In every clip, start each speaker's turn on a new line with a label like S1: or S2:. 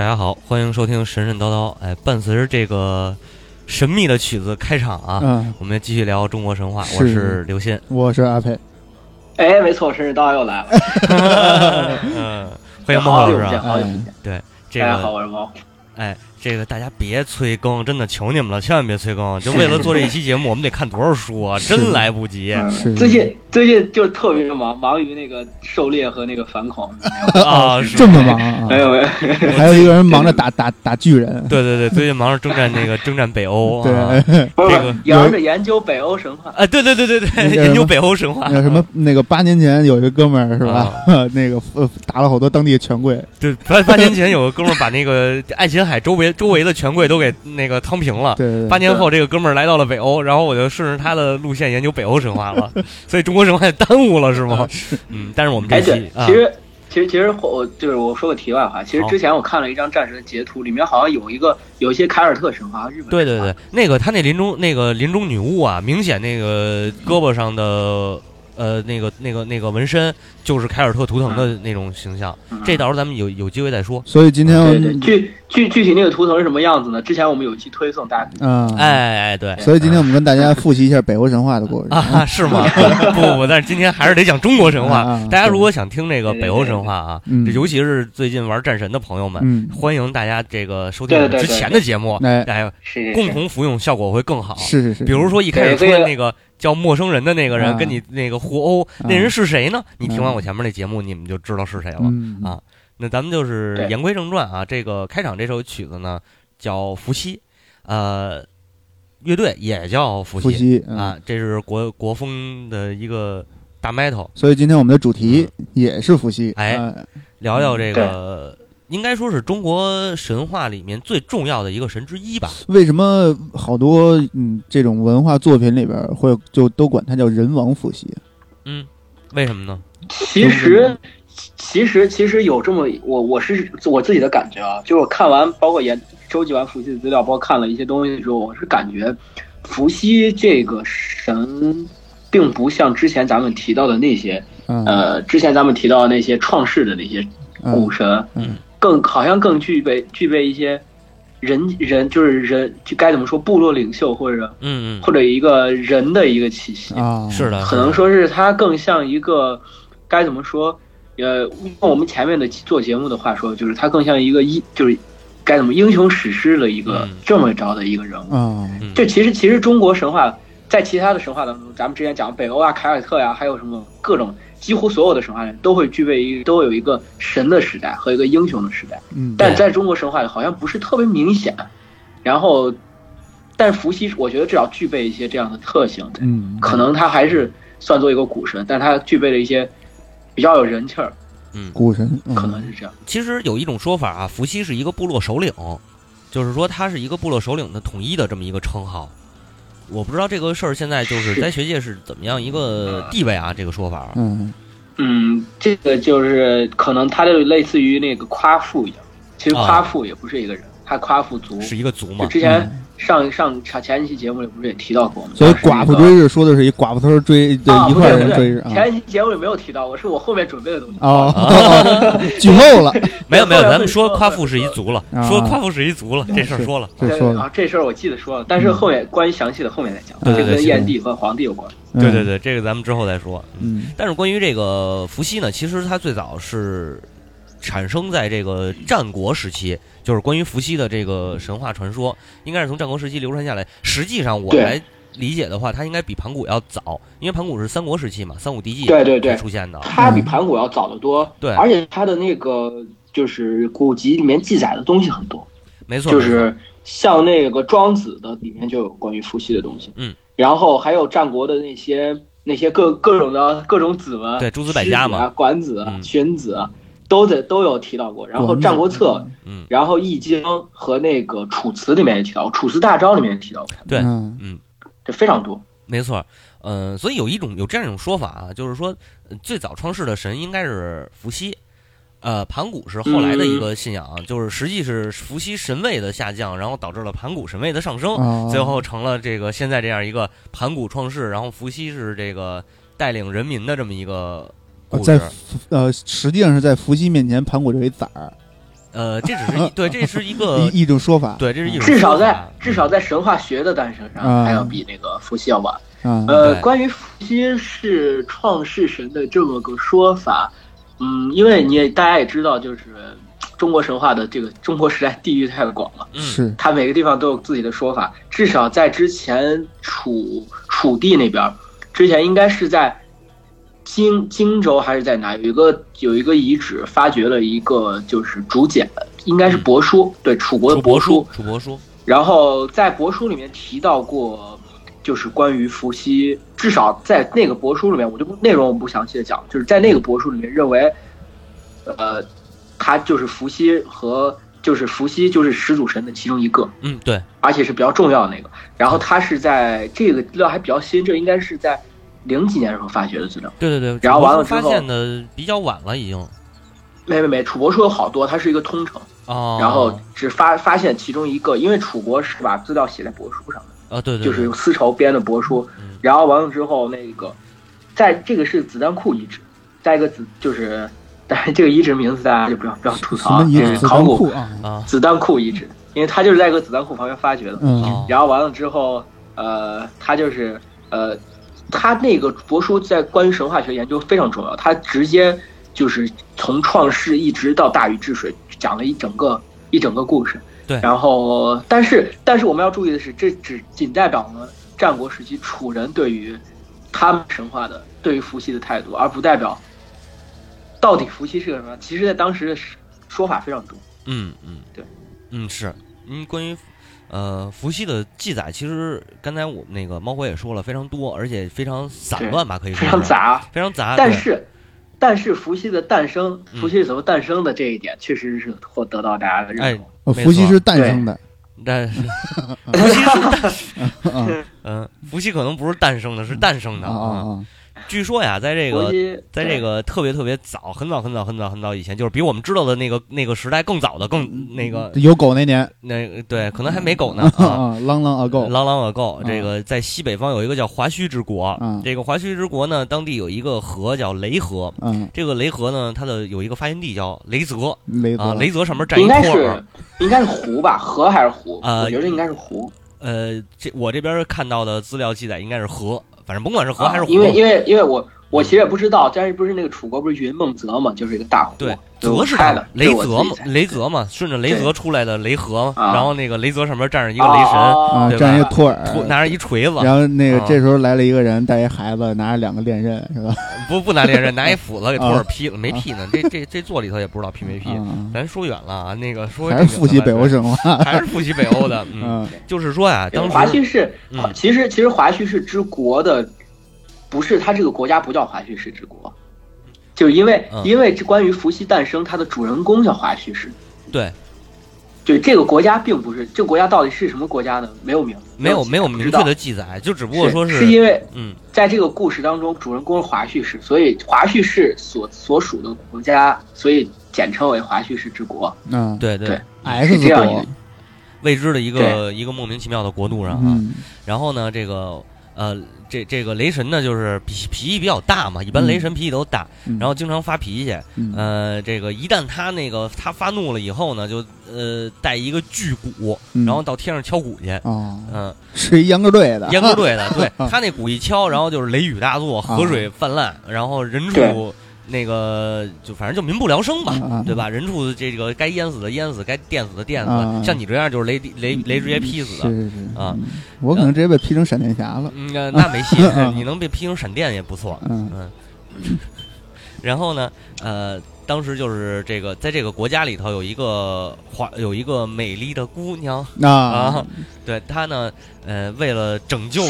S1: 大家好，欢迎收听神神叨叨。哎，伴随着这个神秘的曲子开场啊，
S2: 嗯，
S1: 我们继续聊中国神话。
S2: 是
S1: 我是刘鑫，
S2: 我是阿佩，
S3: 哎，没错，神神叨叨又来了，
S1: 嗯，欢迎孟老师
S3: 好久不见，
S1: 啊。
S3: 好久不见。
S1: 对，这
S3: 大家好，我是猫。
S1: 哎，这个大家别催更，真的求你们了，千万别催更。就为了做这一期节目，我们得看多少书啊，真来不及
S3: 最近最近就特别忙，忙于那个狩猎和那个反恐。
S1: 啊！是
S2: 这么忙啊
S3: 没？有没有，
S2: 还有一个人忙着打打打巨人，
S1: 对对对，最近忙着征战那个征战北欧啊。
S2: 对，
S3: 不是
S1: 这个
S3: 忙着研究北欧神话。
S1: 啊，对对对对对，研究北欧神话。
S2: 那什么那个八年前有一个哥们儿是吧？那个呃打了好多当地的权贵，
S1: 对，八八年前有个哥们儿把那个爱琴海周围周围的权贵都给那个趟平了。
S2: 对对对，
S1: 八年后，这个哥们儿来到了北欧，然后我就顺着他的路线研究北欧神话了，所以中国神话也耽误了，是吗？嗯，但是我们这
S3: 哎，
S1: 期
S3: 其，实其实其实我就是我说个题外话，其实之前我看了一张战神的截图，里面好像有一个有一些凯尔特神话，日本
S1: 对对对，那个他那林中那个林中女巫啊，明显那个胳膊上的呃那个那个那个纹身就是凯尔特图腾的那种形象，
S3: 嗯。
S1: 这到时候咱们有有机会再说。
S2: 所以今天
S3: 对对，具具具体那个图腾是什么样子呢？之前我们有一期推送，大家。
S2: 啊，
S1: 哎哎，对。
S2: 所以今天我们跟大家复习一下北欧神话的故事
S1: 啊，是吗？不不不，但是今天还是得讲中国神话。大家如果想听这个北欧神话啊，
S2: 嗯。
S1: 这尤其是最近玩战神的朋友们，
S2: 嗯，
S1: 欢迎大家这个收听我们之前的节目，
S2: 哎，
S1: 共同服用效果会更好。
S2: 是是是，
S1: 比如说一开始那个叫陌生人的那个人
S2: 啊。
S1: 跟你那个互殴，
S2: 啊。
S1: 那人是谁呢？你听完
S2: 嗯
S1: 我前面那节目，你们就知道是谁了。
S2: 嗯
S1: 啊那咱们就是言归正传啊，这个开场这首曲子呢叫《伏羲》，呃，乐队也叫伏羲啊，，这是国国风的一个大 metal。
S2: 所以今天我们的主题也是伏羲，
S1: 哎
S2: 啊
S1: 聊聊这个，应该说是中国神话里面最重要的一个神之一吧？
S2: 为什么好多嗯这种文化作品里边会就都管它叫人王伏羲？
S1: 嗯，为什么呢？
S3: 其实，其实，其实有这么我我是我自己的感觉啊，就是我看完，包括研收集完伏羲的资料，包括看了一些东西之后，我是感觉伏羲这个神，并不像之前咱们提到的那些，
S2: 嗯
S3: 呃，之前咱们提到的那些创世的那些古神，
S2: 嗯
S3: 更好像更具备具备一些人人就是人就该怎么说部落领袖或者
S1: 嗯嗯，
S3: 或者一个人的一个气息，
S2: 啊。
S1: 是的，
S3: 可能说是他更像一个该怎么说？呃，用我们前面的做节目的话说，就是他更像一个一，就是该怎么英雄史诗的一个
S1: 嗯。
S3: 这么着的一个人物。
S2: 啊。
S1: 嗯。
S3: 这其实其实中国神话在其他的神话当中，咱们之前讲北欧啊、凯尔特呀、还有什么各种几乎所有的神话里都会具备一都有一个神的时代和一个英雄的时代。
S2: 嗯，
S3: 但在中国神话里好像不是特别明显。然后，但是伏羲我觉得至少具备一些这样的特性。
S2: 嗯
S3: 可能他还是算作一个古神，但他具备了一些比较有人气儿，嗯
S2: 古神嗯
S3: 可能是这样。
S1: 其实有一种说法啊，伏羲是一个部落首领，就是说他是一个部落首领的统一的这么一个称号。我不知道这个事儿现在就是
S3: 是
S1: 在学界是怎么样一个地位啊？这个说法，
S2: 嗯
S3: 嗯，这个就是可能他就类似于那个夸父一样，其实
S1: 啊
S3: 夸父也不是一个人，他夸父族。
S1: 是一个族嘛？
S3: 之前上上上前一期节目里不是也提到过吗？
S2: 所以寡妇追日说的是一寡妇头追对
S3: 啊，
S2: 一块人追日啊
S3: 前一期节目里没有提到过，是我后面准备的东西。
S2: 哦，剧透了，
S1: 没 有没有，咱们说夸父是一族了，
S2: 啊
S1: 说夸父是一族了，这事儿说了。
S2: 这说了，
S3: 啊，这事儿我记得说了，但是后面关于详细的后面再讲，这跟燕帝和皇帝有关。
S2: 嗯
S1: 对对，对，这个咱们之后再说。
S2: 嗯
S1: 但是关于这个伏羲呢，其实它最早是产生在这个战国时期，就是关于伏羲的这个神话传说，应该是从战国时期流传下来。实际上我
S3: 对。
S1: 来理解的话，它应该比盘古要早，因为盘古是三国时期嘛，三五帝纪
S3: 对对对。
S1: 才出现的。
S3: 它比盘古要早得多，
S1: 对。
S3: 而且它的那个就是古籍里面记载的东西很多，
S1: 没错，
S3: 就是像那个庄子的里面就有关于伏羲的东西，
S1: 嗯，
S3: 然后还有战国的那些那些各各种的各种子文，
S1: 对诸子百家嘛。
S3: 啊、管子荀子啊，都在都有提到过，然后《战国策》
S1: 嗯，
S3: 然后《易经》和那个《楚辞》里面也提到，《楚辞大招》里面也提到过，
S1: 对，
S2: 嗯。
S1: 嗯。
S3: 这非常多。
S1: 没错，嗯、所以有一种有这样一种说法啊，就是说呃最早创世的神应该是伏羲，呃，盘古是后来的一个信仰，就是实际是伏羲神位的下降，然后导致了盘古神位的上升，
S2: 啊
S1: 最后成了这个现在这样一个盘古创世，然后伏羲是这个带领人民的这么一个故
S2: 在。呃，实际上是在伏羲面前，盘古这为崽儿，
S1: 呃，这只是 一对，这是一个
S2: 一一种说法。
S1: 对，这是一种
S3: 至少在至少在神话学的诞生上，
S2: 啊。
S3: 还要比那个伏羲要晚。
S2: 啊，
S3: 呃，关于伏羲是创世神的这么个说法，嗯，因为你也大家也知道，就是中国神话的这个中国时代地域太广了，
S1: 嗯。
S2: 是。
S3: 它每个地方都有自己的说法。至少在之前楚楚地那边，之前应该是在荆荆州还是在哪有一个有一个遗址发掘了一个就是竹简，应该是帛书，对楚国的帛
S1: 书，楚帛书，
S3: 然后在帛书里面提到过，就是关于伏羲，至少在那个帛书里面，我就不内容我不详细的讲，就是在那个帛书里面认为，呃，他就是伏羲和就是伏羲就是始祖神的其中一个，
S1: 嗯，对，
S3: 而且是比较重要的那个。然后他是在这个资料还比较新，这应该是在零几年的时候发掘的资料。
S1: 对对对，
S3: 然后完了之后
S1: 现的比较晚了，已经。
S3: 没没没，楚国书有好多，它是一个通城，
S1: 哦，
S3: 然后只发发现其中一个，因为楚国是把资料写在帛书上的。
S1: 啊，对对，对。
S3: 就是用丝绸编的帛书
S1: 嗯，
S3: 然后完了之后，那个在这个是子弹库遗址，再一个子就是，但是这个遗址名字大家就不要不要吐槽啊，这是考古子弹库遗址，因为它就是在一个子弹库旁边发掘的。然后完了之后，呃，它就是呃，它那个帛书在关于神话学研究非常重要，他直接就是从创世一直到大禹治水，讲了一整个一整个故事。
S1: 对
S3: 然后，但是但是我们要注意的是，这只仅代表了战国时期楚人对于他们神话的对于伏羲的态度，而不代表到底伏羲是个什么。其实，在当时的说法非常多。
S1: 嗯嗯，
S3: 对，
S1: 嗯是，嗯，关于呃伏羲的记载，其实刚才我那个猫火也说了，非常多，而且非常散乱吧，可以说
S3: 非常，杂，
S1: 非常杂，
S3: 但是，但是伏羲的诞生，
S1: 嗯
S3: 伏羲是怎么诞生的这一点，确实是获得到大家的认
S1: 哎
S3: 同。
S2: 伏羲是诞生的
S1: 但是伏羲是诞，
S2: 啊
S1: 嗯，伏羲可能不是诞生的，是诞生的
S2: 啊啊
S1: 据说呀，在这个在这个特别特别早，很早很早很早很早以前，就是比我们知道的那个那个时代更早的，更那个
S2: 啊！有狗那年
S1: 那个对，可能还没狗呢
S2: 啊
S1: 啊。
S2: 啊，long long ago，Long
S1: long ago，
S2: 啊
S1: 这个在西北方有一个叫华胥之国
S2: 啊，
S1: 这个华胥之国呢，当地有一个河叫雷河，
S2: 嗯，
S1: 这个雷河呢，它的有一个发源地叫雷泽
S2: 雷
S1: 啊，
S2: 泽
S1: 雷泽上面站一
S3: 应该
S1: 托儿，
S3: 应该是湖吧，河还是湖？
S1: 呃
S3: 我觉得应该是湖。
S1: 呃，这我这边看到的资料记载应该是河，反正甭管是和还是湖，
S3: 啊因为因为因为我我其实也不知道，但是不是那个楚国不是云梦泽嘛，就是一个大湖。
S1: 对，泽是
S3: 猜的，
S1: 雷泽嘛雷泽嘛，顺着雷泽出来的雷河，
S3: 啊
S1: 然后那个雷泽上面站着一个雷神，
S3: 哦
S2: 啊，
S1: 对吧
S2: 站一个托尔，
S1: 托拿着一锤子，
S2: 然后那个
S1: 啊
S2: 这时候来了一个人，带一孩子，拿着两个链刃，是吧？
S1: 不不拿链刃，拿一斧子给托
S2: 啊
S1: 尔劈了，没劈呢，这这这座里头也不知道劈没劈。
S2: 啊，
S1: 咱说远了啊，那个说
S2: 还是复习北欧神话，
S1: 还是复习北欧的，嗯，
S2: 嗯
S1: 就是说呀，当
S3: 华
S1: 时
S3: 胥氏
S1: 嗯，
S3: 其实其实华胥氏之国的，不是他这个国家不叫华胥氏之国，就是因为
S1: 嗯。
S3: 因为这关于伏羲诞生，它的主人公叫华胥氏，
S1: 对。
S3: 对这个国家并不是这个国家到底是什么国家呢？没有名字，
S1: 没有没有明确的记载，就只不过
S3: 是
S1: 说
S3: 是是因为
S1: 嗯。
S3: 在这个故事当中，主人公是华胥氏，所以华胥氏所所属的国家，所以简称为华胥氏之国。
S2: 嗯。
S1: 对对。
S3: 对
S2: ，X
S3: 是这样一个，
S1: 未知的一个一个莫名其妙的国度上啊，
S2: 嗯。
S1: 然后呢，这个呃，这这个雷神呢，就是脾脾气比较大嘛，一般雷神脾气都大，
S2: 嗯。
S1: 然后经常发脾气。
S2: 嗯。
S1: 呃，这个一旦他那个他发怒了以后呢，就呃带一个巨鼓，
S2: 嗯。
S1: 然后到天上敲鼓去。
S2: 哦，
S1: 嗯，
S2: 是一秧歌队的，
S1: 秧歌队的，对。他那鼓一敲，然后就是雷雨大作，河水泛滥，然后人畜
S3: 对
S1: 那个就反正就民不聊生吧，
S2: 啊
S1: 对吧？人畜这个该淹死的淹死，该电死的电死，
S2: 啊
S1: 像你这样就是雷雷雷直接劈死的。
S2: 是是是。
S1: 啊。
S2: 嗯我可能直接被劈成闪电侠了，
S1: 嗯，那那没戏
S2: 啊，
S1: 你能被劈成闪电也不错。
S2: 嗯。
S1: 嗯，然后呢，呃，当时就是这个，在这个国家里头有一个华有一个美丽的姑娘
S2: 啊。
S1: 啊，对她呢，呃，为了拯救、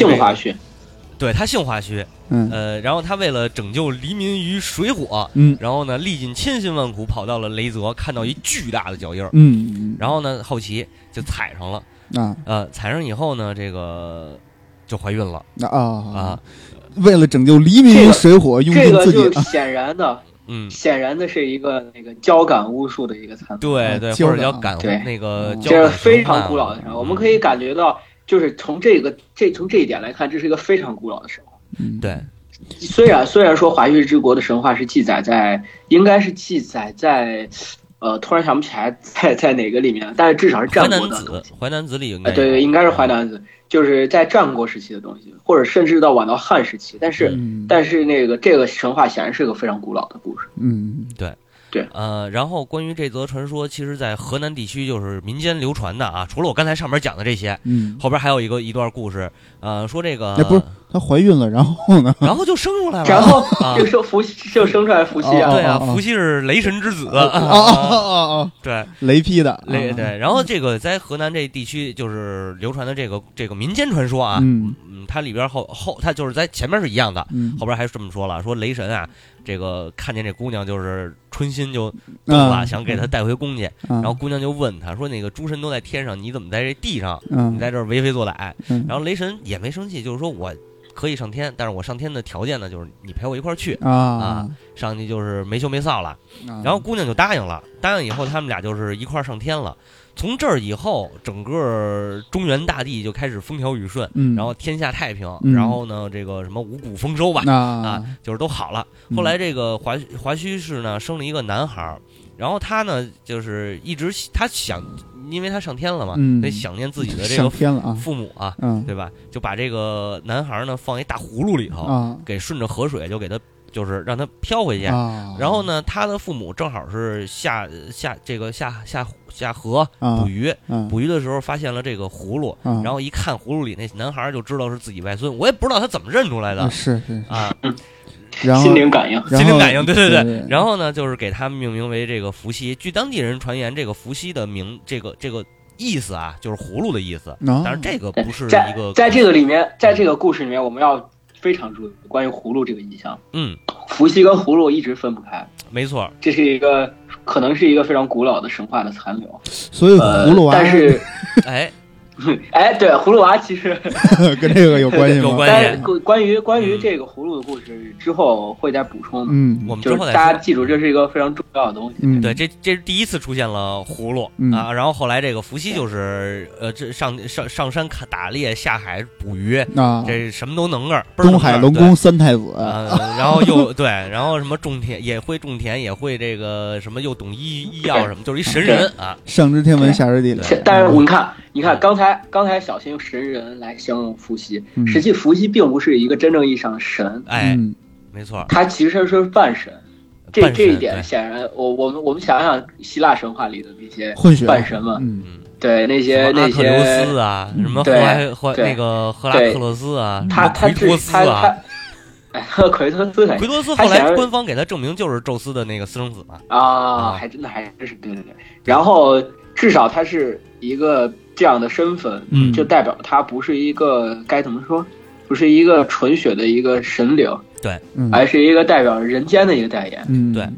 S1: 对他姓华胥，
S2: 嗯。
S1: 呃，然后他为了拯救黎民于水火，
S2: 嗯。
S1: 然后呢，历尽千辛万苦跑到了雷泽，看到一巨大的脚印儿，
S2: 嗯，
S1: 然后呢，好奇就踩上了，
S2: 啊。
S1: 呃，踩上以后呢，这个就怀孕了
S2: 啊
S1: 啊，，
S2: 为了拯救黎民于水火，用
S3: 这个
S2: 尽自己
S3: 就显然的，
S1: 嗯。
S3: 显然的是一个那个交感巫术的一个参
S1: 对对，或者叫感。
S3: 对
S1: 那个
S3: 这是非常古老的。我们可
S1: 嗯
S3: 以感觉到，就是从这个这从这一点来看，这是一个非常古老的神话。
S2: 嗯
S1: 对
S3: 虽然虽然说华胥之国的神话是记载在，应该是记载在，呃，突然想不起来在在哪个里面，但是至少是战国的东西。，
S1: 淮南子里应该
S3: 哎，对对，应该是淮南子，就是在战国时期的东西，或者甚至到晚到汉时期。但是，
S2: 嗯
S3: 但是那个这个神话显然是个非常古老的故事。
S2: 嗯
S1: 呃，然后关于这则传说，其实，在河南地区就是民间流传的啊。除了我刚才上面讲的这些，
S2: 嗯，
S1: 后边还有一个一段故事，呃，说这个，
S2: 哎不是她怀孕了，然后呢？
S1: 然后就生出来了，
S3: 然后
S1: 啊
S3: 就说伏羲就生出来伏羲啊，
S1: 对啊，伏羲是雷神之子，
S2: 哦哦
S1: 啊
S2: 哦哦，
S1: 对，
S2: 雷劈的，啊，
S1: 雷对。然后这个在河南这地区就是流传的这个这个民间传说啊，
S2: 嗯。
S1: 嗯，它里边后后它就是在前面是一样的，
S2: 嗯。
S1: 后边还是这么说了，说雷神啊，这个看见这姑娘就是春心就动了，
S2: 啊
S1: 想给她带回宫去，
S2: 然
S1: 然后姑娘就问他说：“那个诸神都在天上，你怎么在这地上？
S2: 嗯
S1: 你在这儿为非作歹？”
S2: 嗯
S1: 然后雷神也没生气，就是说我可以上天，但是我上天的条件呢，就是你陪我一块儿去。
S2: 啊，
S1: 上去就是没羞没臊了，
S2: 然
S1: 然后姑娘就答应了，答应以后他们俩就是一块儿上天了。从这儿以后，整个中原大地就开始风调雨顺，
S2: 嗯，
S1: 然后天下太平，
S2: 嗯。
S1: 然后呢，这个什么五谷丰收吧，
S2: 那
S1: 啊，就是都好了。
S2: 嗯。
S1: 后来这个华华胥氏呢生了一个男孩儿，然后他呢就是一直他想，因为他上天了嘛，
S2: 嗯。
S1: 得想念自己的这个父母啊，
S2: 嗯。
S1: 对吧？就把这个男孩儿呢放一大葫芦里头，
S2: 啊。
S1: 给顺着河水就给他就是让他飘回去。
S2: 啊，
S1: 然后呢，他的父母正好是下下这个下下下河
S2: 啊
S1: 捕鱼，
S2: 嗯
S1: 捕鱼的时候发现了这个葫芦，
S2: 啊，
S1: 然后一看葫芦里那男孩儿就知道是自己外孙，我也不知道他怎么认出来的
S2: 是是，
S1: 啊。
S2: 然后
S3: 心灵感应。
S1: 心灵感应对对对
S2: 对
S1: 然后呢，就是给他命名为这个伏羲。据当地人传言，这个伏羲的名，这个这个意思啊，就是葫芦的意思。
S2: 啊
S1: 但是这个不是一个
S3: 在这个里面，在这个故事里面，我们要非常注意关于葫芦这个印象。
S1: 嗯，
S3: 伏羲跟葫芦一直分不开，
S1: 没错，
S3: 这是一个可能是一个非常古老的神话的残留。
S2: 所以
S3: 呃
S2: 葫芦娃
S3: 但是，
S1: 哎，
S3: 哎，对，葫芦娃其实，
S2: 跟这个有关系吗？
S1: 有关
S3: 但是关关于关于这个葫芦的故事之后会再补充。
S2: 嗯。
S1: 我们之后再
S3: 大家。记住，这是一个非常重要的东西。
S2: 嗯，
S1: 对，这这是第一次出现了葫芦、
S2: 嗯。
S1: 啊，然后后来这个伏羲就是呃，这上上上山看打猎，下海捕鱼，
S2: 啊，
S1: 这什么都能个
S2: 东海龙宫三太子，
S1: 呃，然后又对，然后什么种田也会种田，也会这个什么又懂医医药什么，就是一神人啊。
S2: 上知天文下知地理，
S3: 但是你看，你看
S1: 嗯。
S3: 刚才刚才小新用神人来形容伏羲，
S2: 嗯。
S3: 实际伏羲并不是一个真正意义上的神，
S1: 哎，
S2: 嗯。
S1: 没错，
S3: 他其实是半神。这这一点显然，我我们我们想想希腊神话里的那些
S2: 混血
S3: 半神嘛，
S2: 嗯。
S1: 嗯，
S3: 对那些那
S1: 什么阿克琉斯
S3: 些，
S1: 啊，
S2: 嗯
S1: 什么赫
S3: 对
S1: 拉赫
S3: 对。
S1: 那个赫拉克勒斯啊，
S3: 他他
S1: 什么奎托斯
S3: 他
S1: 啊，
S3: 他，哎，奎托斯
S1: 奎托斯后来
S3: 他显然
S1: 官方给他证明就是宙斯的那个私生子嘛。
S3: 啊，
S1: 啊。
S3: 还真的还真是对对对。然后至少他是一个这样的身份，
S2: 嗯。
S3: 就代表他不是一个该怎么说，不是一个纯血的一个神灵，
S2: 嗯。
S3: 而是一个代表人间的一个代言。
S2: 嗯。
S1: 对。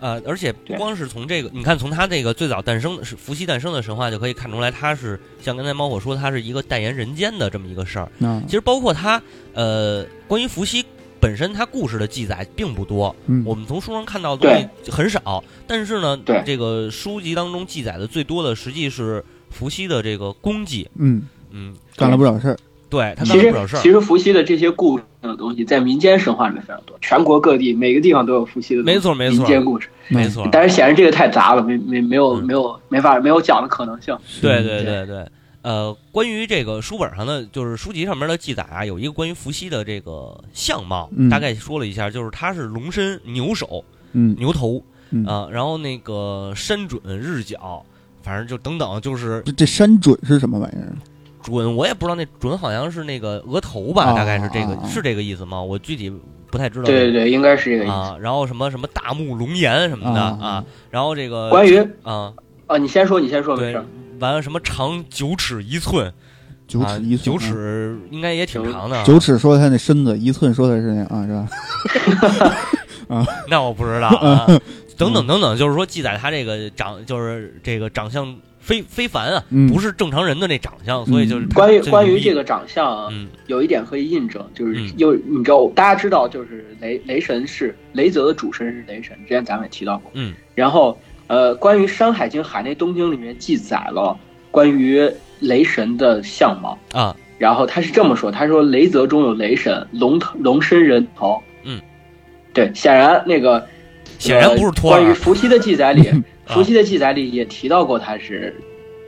S1: 呃，而且不光是从这个，你看从他这个最早诞生的是伏羲诞生的神话就可以看出来，他是像刚才猫火说，他是一个代言人间的这么一个事儿。
S2: 嗯。
S1: 其实包括他，呃，关于伏羲本身他故事的记载并不多，
S2: 嗯。
S1: 我们从书上看到的东西很少。但是呢，
S3: 对。
S1: 这个书籍当中记载的最多的，实际是伏羲的这个功绩。
S2: 嗯
S1: 嗯，
S2: 干了不少事儿，
S1: 对他
S3: 其实
S1: 干了不少事儿
S3: 其。实伏羲的这些故事的东西，在民间神话里面非常多，全国各地每个地方都有伏羲的
S1: 没错没错
S3: 民间故事。
S1: 没错，
S3: 但是显然这个太杂了，没没没有
S1: 嗯
S3: 没有没法没有讲的可能性。
S1: 对对对对，呃，关于这个书本上的，就是书籍上面的记载啊，有一个关于伏羲的这个相貌，
S2: 嗯
S1: 大概说了一下，就是他是龙身牛首
S2: 嗯
S1: 牛头
S2: 嗯
S1: 啊、然后那个身准日角，反正就等等，就是
S2: 这这山准是什么玩意儿？
S1: 准，我也不知道那准好像是那个额头吧，
S2: 啊
S1: 大概是这个、是这个意思吗？我具体不太知道。
S3: 对对对，应该是这个意思。
S1: 啊，然后什么什么大目龙颜什么的
S2: 啊
S1: 啊，然后这个
S3: 关于
S1: 啊，
S3: 啊，你先说，你先说，没
S1: 对
S3: 事。，
S1: 完了什么长九尺一寸，
S2: 九
S1: 啊
S2: 尺一寸，
S1: 九尺应该也挺长的啊，
S2: 九尺说他那身子，一寸说的是那啊，是吧？
S1: 那我不知道啊。等等等等，就是说记载他这个长，就是这个长相非非凡啊，
S2: 嗯
S1: 不是正常人的那长相，所以就是
S3: 关于关于这个长相啊，
S1: 嗯
S3: 有一点可以印证，就是
S1: 嗯
S3: 又你知道，大家知道，就是雷雷神是雷泽的主神是雷神，之前咱们也提到过。
S1: 嗯。
S3: 然后呃，关于《山海经·海内东经》里面记载了关于雷神的相貌，
S1: 啊，
S3: 然后他是这么说，他说雷泽中有雷神，龙头龙身人头。
S1: 嗯，
S3: 对，显然那个。
S1: 显然不是托
S3: 呃关于，伏羲的记载里，伏羲的记载里也提到过他是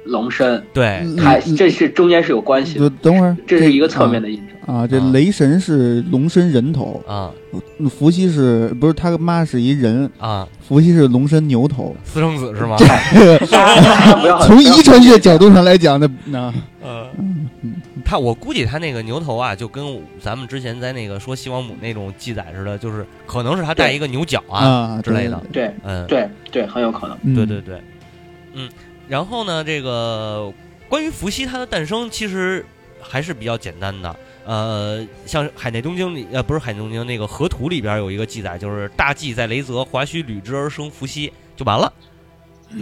S3: 龙身，
S1: 对，
S2: 嗯
S3: 他
S2: 嗯。
S3: 这是中间是有关系的，
S2: 等会儿，
S3: 这是一个侧面的印证。
S2: 啊，这
S1: 啊。
S2: 雷神是龙身人头，
S1: 啊。
S2: 伏羲是不是他妈是一人？
S1: 啊，
S2: 伏羲是龙身牛头。
S1: 私生子是吗？
S3: 不要
S2: 从遗传学角度上来讲，那那
S1: 呃，他我估计他那个牛头啊，就跟咱们之前在那个说西王母那种记载似的，就是可能是他带一个牛角啊，
S2: 啊
S1: 之类的
S3: 对
S1: 嗯，
S3: 对对，很有可能。
S2: 嗯
S1: 对对对，嗯，然后呢，这个关于伏羲他的诞生，其实还是比较简单的。呃，像《海内东经》里，呃，不是《海内东经》，那个河图里边有一个记载，就是大祭在雷泽，华胥履之而生伏羲，就完了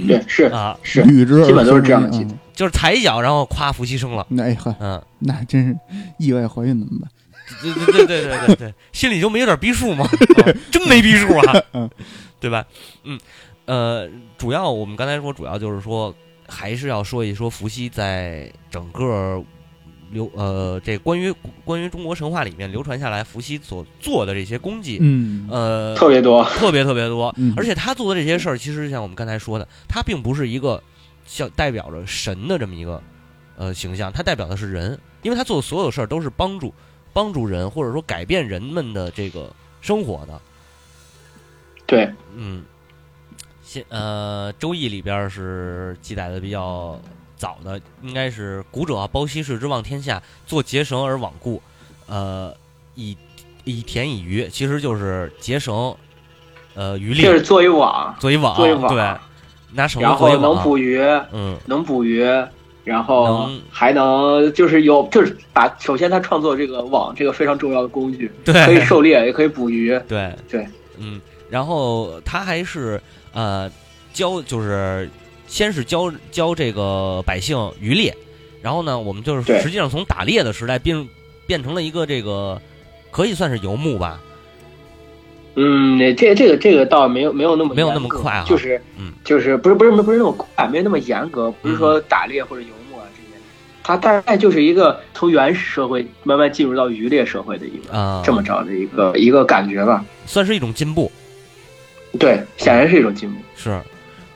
S3: 对，是
S1: 啊，
S3: 是，基本都是这样的。
S1: 就是踩一脚，然后夸伏羲生了，
S2: 那哎呵，
S1: 嗯，
S2: 那真是意外怀孕怎么办？
S1: 对对对对对对对，心里就没有点逼数吗？啊真没逼数啊
S2: 嗯，
S1: 对吧？嗯，呃，主要我们刚才说，主要就是说，还是要说一说伏羲在整个流呃这关于关于中国神话里面流传下来，伏羲所做的这些功绩，
S2: 嗯
S1: 呃，
S3: 特别多，
S1: 特别特别多，
S2: 嗯
S1: 而且他做的这些事儿，其实像我们刚才说的，他并不是一个像代表着神的这么一个呃形象，他代表的是人，因为他做的所有事儿都是帮助帮助人，或者说改变人们的这个生活的。
S3: 对，
S1: 嗯，现呃，《周易》里边儿是记载的比较早的，应该是古者啊包羲氏之望天下，做结绳而罔顾，呃，以以田以渔，其实就是结绳，呃，渔猎。
S3: 就是做一网，
S1: 做一网，
S3: 做一网。
S1: 对，拿绳子
S3: 然后
S1: 做一网，
S3: 能捕鱼，
S1: 嗯，
S3: 能捕鱼，然后还能就是有就是把首先他创作这个网这个非常重要的工具，
S1: 对，
S3: 可以狩猎，也可以捕鱼。
S1: 对。
S3: 对，
S1: 嗯，然后他还是呃教，就是先是教教这个百姓渔猎，然后呢，我们就是实际上从打猎的时代变变成了一个这个可以算是游牧吧，
S3: 嗯，这这个这个倒没有没有那么
S1: 没有那么快啊
S3: 就是
S1: 嗯
S3: 就是不是不是不是那么快，没有那么严格，不是说打猎或者游牧啊这些，它大概就是一个从原始社会慢慢进入到渔猎社会的一个、
S1: 啊、
S3: 这么着的一个一个感觉吧。
S1: 算是一种进步，
S3: 对，显然是一种进步。
S1: 是。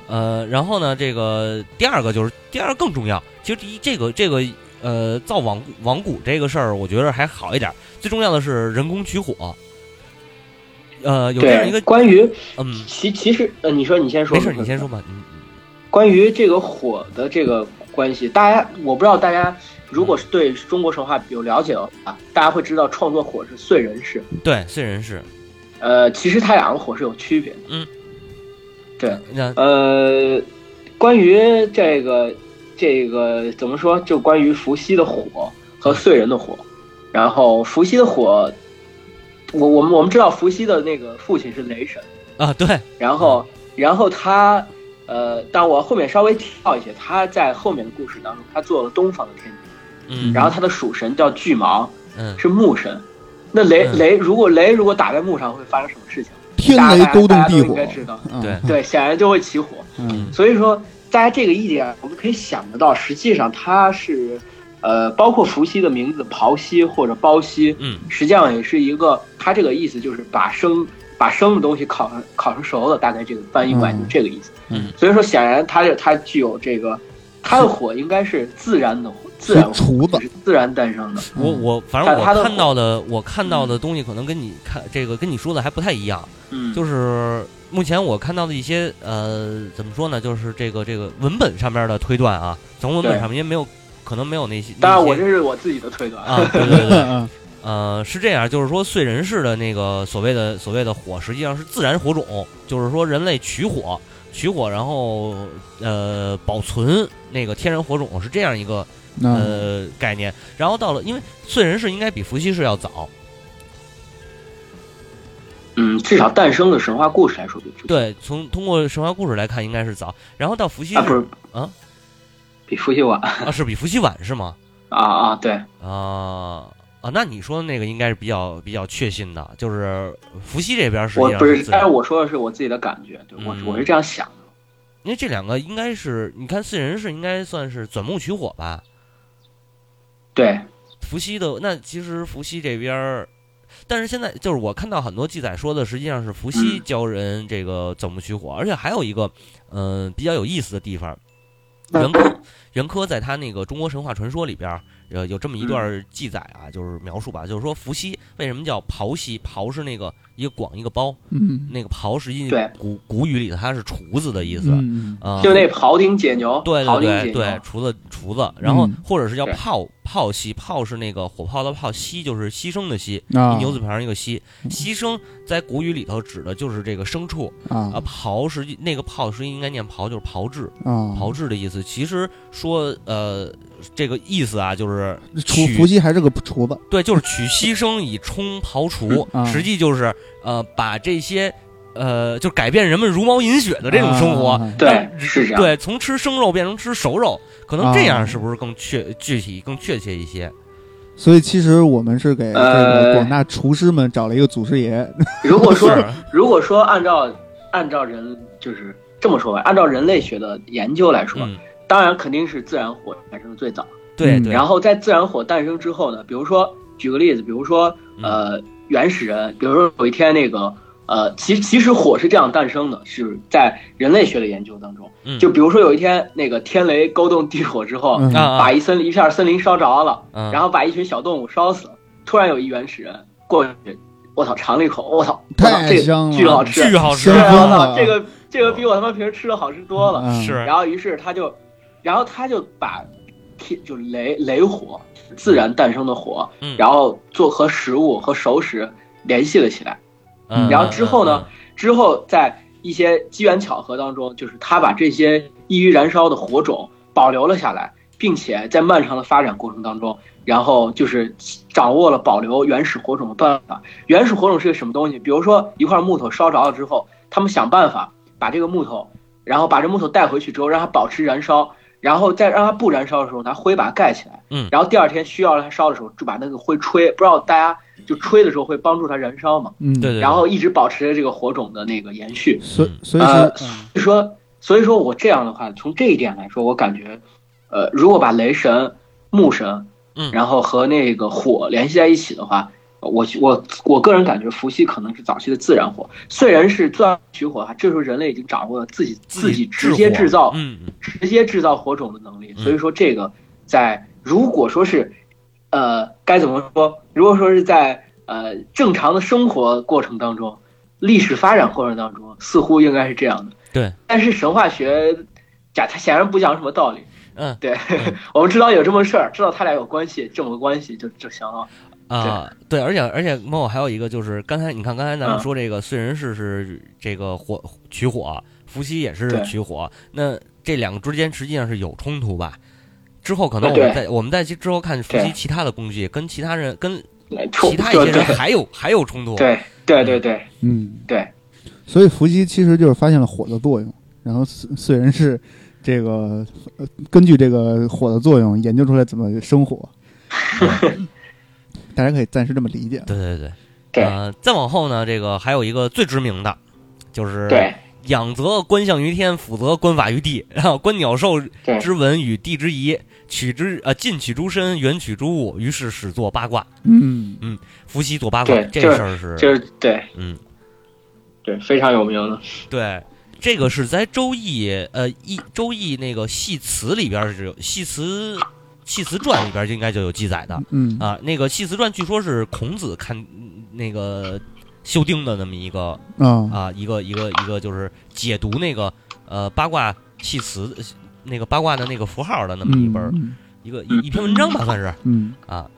S1: 呃，然后呢，这个第二个就是第二个更重要。其实第一，这个这个呃造网网谷这个事儿，我觉得还好一点。最重要的是人工取火。呃，有这样一，个
S3: 关于
S1: 嗯，
S3: 其其实呃，你说你先说，
S1: 没事，你先说。吧。嗯
S3: 关于这个火的这个关系，大家我不知道大家如果是对中国神话有了解的话，大家会知道创作火是燧人氏。
S1: 嗯，对，燧人氏。
S3: 呃，其实它两个火是有区别的。
S1: 嗯，
S3: 对，呃，关于这个这个怎么说？就关于伏羲的火和燧人的火，然后伏羲的火，我我们我们知道伏羲的那个父亲是雷神，
S1: 啊，对，
S3: 然后然后他呃，但我后面稍微跳一些，他在后面的故事当中，他做了东方的天帝，
S1: 嗯。
S3: 然后他的属神叫巨蟒，
S1: 嗯。
S3: 是木神。那雷
S1: 嗯。
S3: 雷如果雷如果打在木上会发生什么事情？
S2: 天雷勾动地火
S3: 大家大家都应该，知道，
S2: 嗯。
S1: 对。
S3: 对，显然就会起火。
S2: 嗯。
S3: 所以说，大家这个一点，我们可以想得到，实际上它是，呃，包括伏羲的名字刨羲或者包羲，
S1: 嗯。
S3: 实际上也是一个，它这个意思就是把生把生的东西烤成烤成熟了，大概这个翻译过来就这个意思。
S1: 嗯，
S3: 所以说显然它它具有这个，它的火应该是自然的火，自然火
S2: 厨子
S3: 自然诞生的。
S1: 我我反正我看到的我看到的东西可能跟你看这个跟你说的还不太一样，
S3: 嗯，
S1: 就是目前我看到的一些呃怎么说呢，就是这个这个文本上面的推断啊，从文本上面因为没有可能没有那些，
S3: 当然我这是我自己的推断
S1: 啊，对对对，
S2: 嗯。
S1: 呃，是这样，就是说燧人氏的那个所谓的所谓的火，实际上是自然火种，就是说人类取火，取火，然后呃保存那个天然火种，是这样一个
S2: 嗯
S1: 呃概念。然后到了，因为燧人氏应该比伏羲氏要早，
S3: 嗯，至少诞生的神话故事来说
S1: 对，从通过神话故事来看，应该是早。然后到伏羲
S3: 啊，不是
S1: 啊，
S3: 比伏羲晚
S1: 啊，是比伏羲晚是吗？
S3: 啊啊，对。
S1: 啊啊，那你说的那个应该是比较比较确信的，就是伏羲这边是
S3: 我不是，但是我说的是我自己的感觉，对我
S1: 嗯
S3: 我是这样想的。
S1: 因为这两个应该是，你看燧人氏应该算是钻木取火吧？
S3: 对，
S1: 伏羲的那其实伏羲这边儿，但是现在就是我看到很多记载说的，实际上是伏羲
S3: 嗯
S1: 教人这个怎么取火，而且还有一个嗯、呃比较有意思的地方，
S3: 嗯
S1: 袁科袁科在他那个中国神话传说里边儿，呃，有这么一
S3: 嗯
S1: 段记载啊，就是描述吧，就是说伏羲为什么叫刨羲？刨是那个一个广一个包，
S2: 嗯。
S1: 那个刨实际
S3: 对。
S1: 古古语里头它是厨子的意思
S2: 嗯
S1: 啊。
S3: 就那庖丁解牛，
S1: 对
S3: 庖丁解
S1: 对对对，厨子厨子，然后
S2: 嗯。
S1: 或者是叫
S3: 对。
S1: 炮炮牺，炮是那个火炮的炮，牺就是牺牲的牺，牛字旁一个牺，
S2: 嗯。
S1: 牺牲在古语里头指的就是这个牲畜啊。
S2: 啊，
S1: 刨实际那个炮实际应该念刨，就是炮制，
S2: 啊，
S1: 炮制的意思。其实说呃这个意思啊，就是
S2: 厨
S1: 取
S2: 伏羲还是个厨子，
S1: 对，就是取牺牲以充刨除，
S2: 啊。
S1: 实际就是呃把这些呃就改变人们茹毛饮血的这种生活。
S2: 啊
S3: 对，是这样。
S1: 对，从吃生肉变成吃熟肉，可能这样
S2: 啊
S1: 是不是更确具体、更确切一些？
S2: 所以其实我们是给这
S3: 呃
S2: 个广大厨师们找了一个祖师爷，
S3: 如果说如果说按照按照人就是这么说吧，按照人类学的研究来说，
S1: 嗯，
S3: 当然肯定是自然火产生的最早。
S2: 嗯
S1: 对对，
S3: 然后在自然火诞生之后呢，比如说举个例子，比如说
S1: 嗯
S3: 呃原始人，比如说有一天那个呃，其其实火是这样诞生的，是在人类学的研究当中，
S1: 嗯
S3: 就比如说有一天那个天雷勾动地火之后，把一森一片森林烧着了，
S1: 嗯
S3: 然后把一群小动物烧死了。突然有一原始人过去，我操，尝了一口，我操，我操，
S2: 太
S3: 这
S2: 香了
S3: 个巨好吃，
S1: 巨好吃
S3: 我操，这个这个比我他妈平时吃的好吃多了。
S2: 嗯
S1: 是
S3: 然后于是他就，然后他就把天就雷雷火自然诞生的火，
S1: 嗯
S3: 然后做和食物和熟食联系了起来。
S1: 嗯
S3: 然后之后呢，之后在一些机缘巧合当中，就是他把这些易于燃烧的火种保留了下来，并且在漫长的发展过程当中，然后就是掌握了保留原始火种的办法。原始火种是个什么东西？比如说一块木头烧着了之后，他们想办法把这个木头，然后把这木头带回去之后，让它保持燃烧。然后再让它不燃烧的时候，拿灰把它盖起来。
S1: 嗯
S3: 然后第二天需要让它烧的时候，就把那个灰吹。不知道大家就吹的时候会帮助它燃烧嘛？
S2: 嗯，
S1: 对对，
S3: 然后一直保持着这个火种的那个延续。
S2: 所所以
S3: 呃
S2: 说，嗯
S3: 所以说，所以说我这样的话，从这一点来说，我感觉，呃，如果把雷神、木神，
S1: 嗯
S3: 然后和那个火联系在一起的话，我我我个人感觉伏羲可能是早期的自然火，虽然是钻取火哈，这时候人类已经掌握了自己自己直接制造、直接制造火种的能力，
S1: 嗯
S3: 所以说这个在如果说是，呃，该怎么说？如果说是在呃正常的生活过程当中，历史发展过程当中，似乎应该是这样的。
S1: 对，
S3: 但是神话学讲它显然不讲什么道理。
S1: 嗯
S3: 对，我们知道有这么事儿，知道他俩有关系，这么个关系就就行了。
S1: 啊，对，而且而且猫我还有一个就是刚才你看刚才咱们
S3: 嗯。
S1: 说这个燧人氏是这个火取火，伏羲也是取火，那这两个之间实际上是有冲突吧？之后可能我们在我们在之后看伏羲其他的工具跟其他人跟其他一些人还有还有冲突，
S3: 对对对对
S2: 嗯，
S3: 对，
S2: 所以伏羲其实就是发现了火的作用，然后燧燧人氏这个呃根据这个火的作用研究出来怎么生火，大家可以暂时这么理解。
S1: 对对对。
S3: 对。
S1: 呃，再往后呢，这个还有一个最知名的，就是
S3: 对。
S1: 仰则观象于天，俯则观法于地，然后观鸟兽之文与地之宜，取之呃近取诸身，远取诸物，于是始作八卦。
S2: 嗯。
S1: 嗯，伏羲做八卦这
S3: 这
S1: 事儿是，
S3: 就是对。
S1: 嗯，
S3: 对非常有名的。
S1: 对，这个是在《周易》呃《易周易》那个系辞里边是有《系辞系辞传》里边就应该就有记载的
S2: 嗯
S1: 啊。那个《系辞传》据说是孔子看嗯那个修订的那么一个
S2: 啊
S1: 啊，一个一个一个就是解读那个呃八卦系辞那个八卦的那个符号的那么一本儿、
S2: 嗯
S1: 一个一一篇文章吧，算是
S2: 嗯
S1: 啊。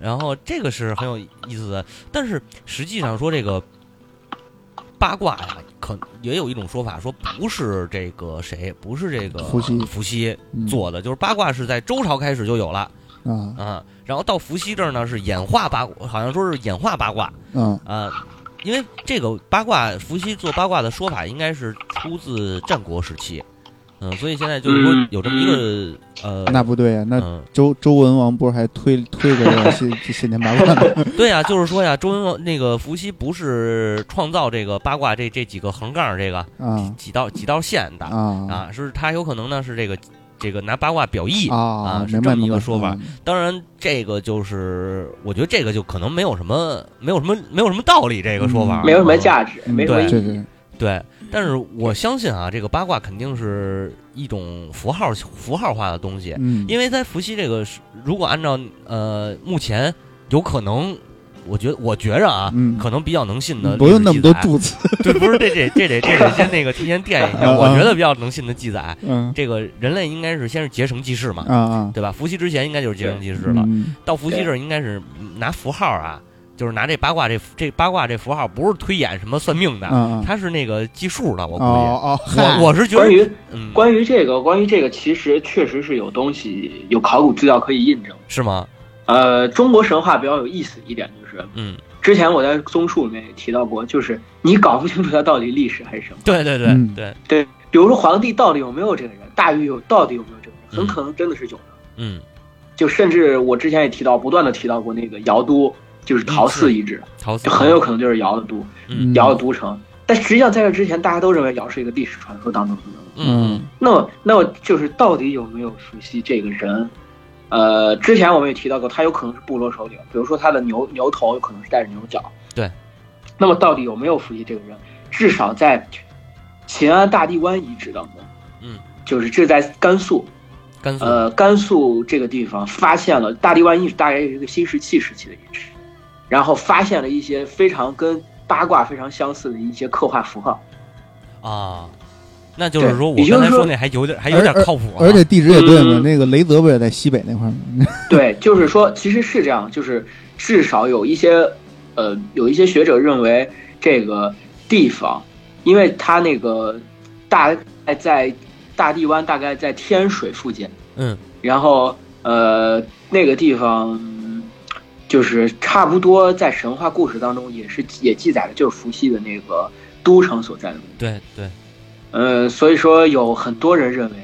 S1: 然后这个是很有意思的，但是实际上说这个八卦呀，可也有一种说法说不是这个谁，不是这个
S2: 伏羲。
S1: 伏羲
S2: 嗯。
S1: 做的，就是八卦是在周朝开始就有了。
S2: 啊。
S1: 啊，然后到伏羲这儿呢是演化八卦，好像说是演化八卦。
S2: 嗯。
S1: 啊。因为这个八卦，伏羲做八卦的说法应该是出自战国时期，嗯，所以现在就是说
S3: 嗯
S1: 有这么一个呃，
S2: 那不对呀，那
S1: 嗯，
S2: 周周文王不是还推推过这个先先 天八卦吗？
S1: 对呀、就是说呀，周文王那个伏羲不是创造这个八卦这这几个横杠这个
S2: 啊
S1: 几道几道线的
S2: 啊
S1: 啊，是他有可能呢是这个这个拿八卦表意
S2: 啊，
S1: 是这么一个说法。
S2: 嗯
S1: 当然，这个就是我觉得这个就可能没有什么没有什么没有什么道理，这个说法
S2: 嗯
S3: 没有什么价值，
S2: 嗯
S3: 没什么意义。
S2: 对对，
S1: 对，但是我相信啊，这个八卦肯定是一种符号符号化的东西，
S2: 嗯，
S1: 因为在伏羲这个，如果按照呃目前有可能，我觉得我觉着啊，
S2: 嗯
S1: 可能比较能信的，
S2: 不用那么多，注词，
S1: 对，不是这这这得这得先那个提前垫一下，
S2: 嗯
S1: 我觉得比较能信的记载，
S2: 嗯。
S1: 这个人类应该是先是结绳记事嘛，对吧？伏羲之前应该就是结绳记事了，
S2: 嗯。
S1: 到伏羲这儿应该是拿符号啊，就是拿这八卦这这八卦这符号，不是推演什么算命的，
S2: 啊啊，
S1: 他是那个计数的，我估计。
S2: 哦哦，
S1: 我我是觉得，
S3: 关于
S1: 嗯，
S3: 关于这个，关于这个，其实确实是有东西，有考古资料可以印证。
S1: 是吗？
S3: 呃，中国神话比较有意思一点就是，
S1: 嗯，
S3: 之前我在综述里面也提到过，就是你搞不清楚它到底历史还是什么。
S1: 对对对
S2: 嗯
S1: 对，
S3: 对，比如说皇帝到底有没有这个人，大禹有到底有没有这个人，
S1: 嗯
S3: 很可能真的是有的。
S1: 嗯，
S3: 就甚至我之前也提到，不断的提到过那个尧都，就是陶寺遗址，
S1: 陶寺
S3: 就很有可能就是尧的都，
S1: 嗯
S3: 尧的都城。但实际上在这之前，大家都认为尧是一个历史传说当中的人物。
S1: 嗯
S3: 那么，那么就是到底有没有熟悉这个人？呃，之前我们也提到过，他有可能是部落首领，比如说他的牛牛头有可能是带着牛角。
S1: 对。
S3: 那么到底有没有熟悉这个人？至少在秦安大地湾遗址当中，
S1: 嗯，
S3: 就是这在甘肃，
S1: 甘肃，
S3: 呃，甘肃这个地方发现了大地湾遗址，大概是一个新石器时期的遗址，然后发现了一些非常跟八卦非常相似的一些刻画符号。
S1: 啊，那就是
S3: 对
S1: 说我刚才说那还有点还有点靠谱啊，
S2: 而且地址也对嘛，
S3: 嗯
S2: 那个雷泽不也在西北那块儿吗？
S3: 对，就是说，其实是这样，就是至少有一些，呃，有一些学者认为这个地方，因为它那个大概在大地湾，大概在天水附近，
S1: 嗯
S3: 然后呃，那个地方嗯就是差不多在神话故事当中也是也记载了，就是伏羲的那个都城所在的。
S1: 对对，
S3: 呃，所以说有很多人认为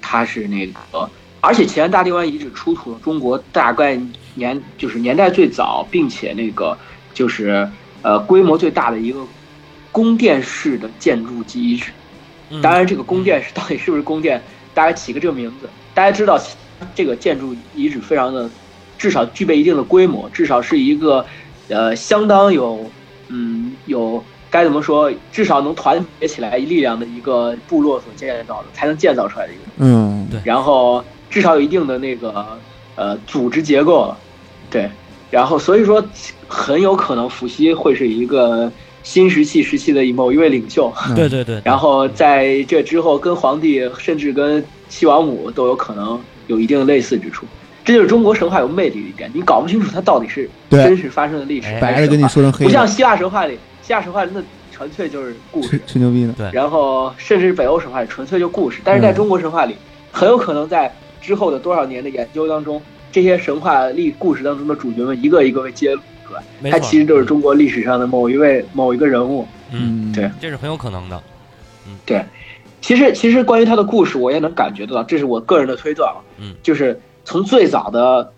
S3: 他是那个，而且秦安大地湾遗址出土了中国大概年就是年代最早，并且那个就是呃规模最大的一个宫殿式的建筑及遗址。
S1: 嗯
S3: 当然，这个宫殿是到底是不是宫殿，大家起个这个名字，大家知道这个建筑遗址非常的，至少具备一定的规模，至少是一个呃相当有嗯有该怎么说，至少能团结起来力量的一个部落所建造的，才能建造出来的一个，
S2: 嗯，
S1: 对。
S3: 然后至少有一定的那个呃组织结构了，对，然后所以说很有可能伏羲会是一个新石器时期的某一位领袖。
S2: 嗯。
S1: 对对对，
S3: 然后在这之后，跟皇帝甚至跟西王母都有可能有一定类似之处。这就是中国神话有魅力的一点，你搞不清楚它到底是真实发生的历史
S1: 哎
S2: 白的跟你说成黑的，
S3: 不像希腊神话里，希腊神话里那纯粹就是故事，
S2: 吹牛逼呢。
S1: 对。
S3: 然后甚至北欧神话里纯粹就故事，但是在
S2: 嗯
S3: 中国神话里，很有可能在之后的多少年的研究当中，这些神话历故事当中的主角们一个一个被揭露出来，
S1: 没错，
S3: 他其实就是中国历史上的某一位某一个人物。
S1: 嗯，
S3: 对。
S1: 这是很有可能的，嗯，对。
S3: 其实，其实关于他的故事，我也能感觉得到，这是我个人的推断啊。
S1: 嗯，
S3: 就是从最早的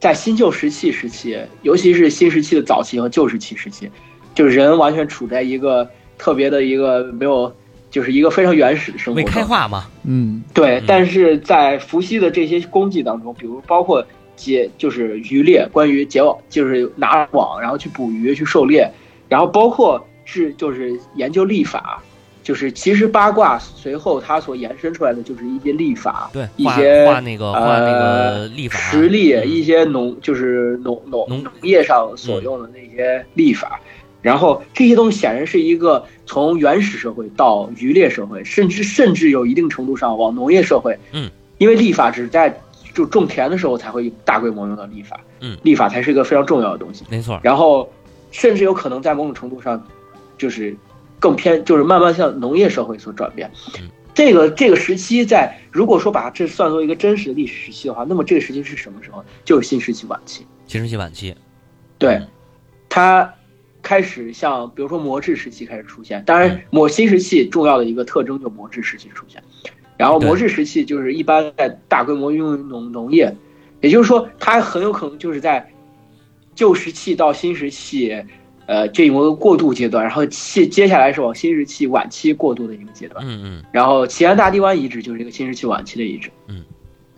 S3: 在新旧石器时期，尤其是新石器的早期和旧石器时期，就是人完全处在一个特别的一个没有，就是一个非常原始的生活
S1: 未。开化嘛，
S2: 嗯
S3: 对
S1: 嗯，
S3: 但是在伏羲的这些功绩当中，比如包括结，就是渔猎，关于结网，就是拿网然后去捕鱼去狩猎，然后包括是就是研究历法，就是其实八卦随后它所延伸出来的就是一些历法，
S1: 对，
S3: 一些
S1: 画那个画那个历法
S3: 实力，
S1: 嗯
S3: 一些农就是农农
S1: 农
S3: 农业上所用的那些历法。然后这些东西显然是一个从原始社会到渔猎社会，甚至甚至有一定程度上往农业社会。
S1: 嗯，
S3: 因为历法只在就种田的时候才会大规模用到历法。
S1: 嗯，
S3: 历法才是一个非常重要的东西。
S1: 没错，
S3: 然后甚至有可能在某种程度上，就是更偏，就是慢慢向农业社会所转变。
S1: 嗯
S3: 这个这个时期在，如果说把这算作一个真实的历史时期的话，那么这个时期是什么时候？就是新石器晚期。
S1: 新石器晚期，
S3: 对
S1: 嗯，
S3: 它开始像比如说磨制时期开始出现。当然
S1: 嗯，
S3: 磨新石器重要的一个特征就磨制时期出现。然后磨制时期就是一般在大规模运用农农业，也就是说，它很有可能就是在旧石器到新石器呃这一个过渡阶段，然后接接下来是往新石器晚期过渡的一个阶段。
S1: 嗯嗯
S3: 然后齐安大地湾遗址就是这个新石器晚期的遗址。
S1: 嗯，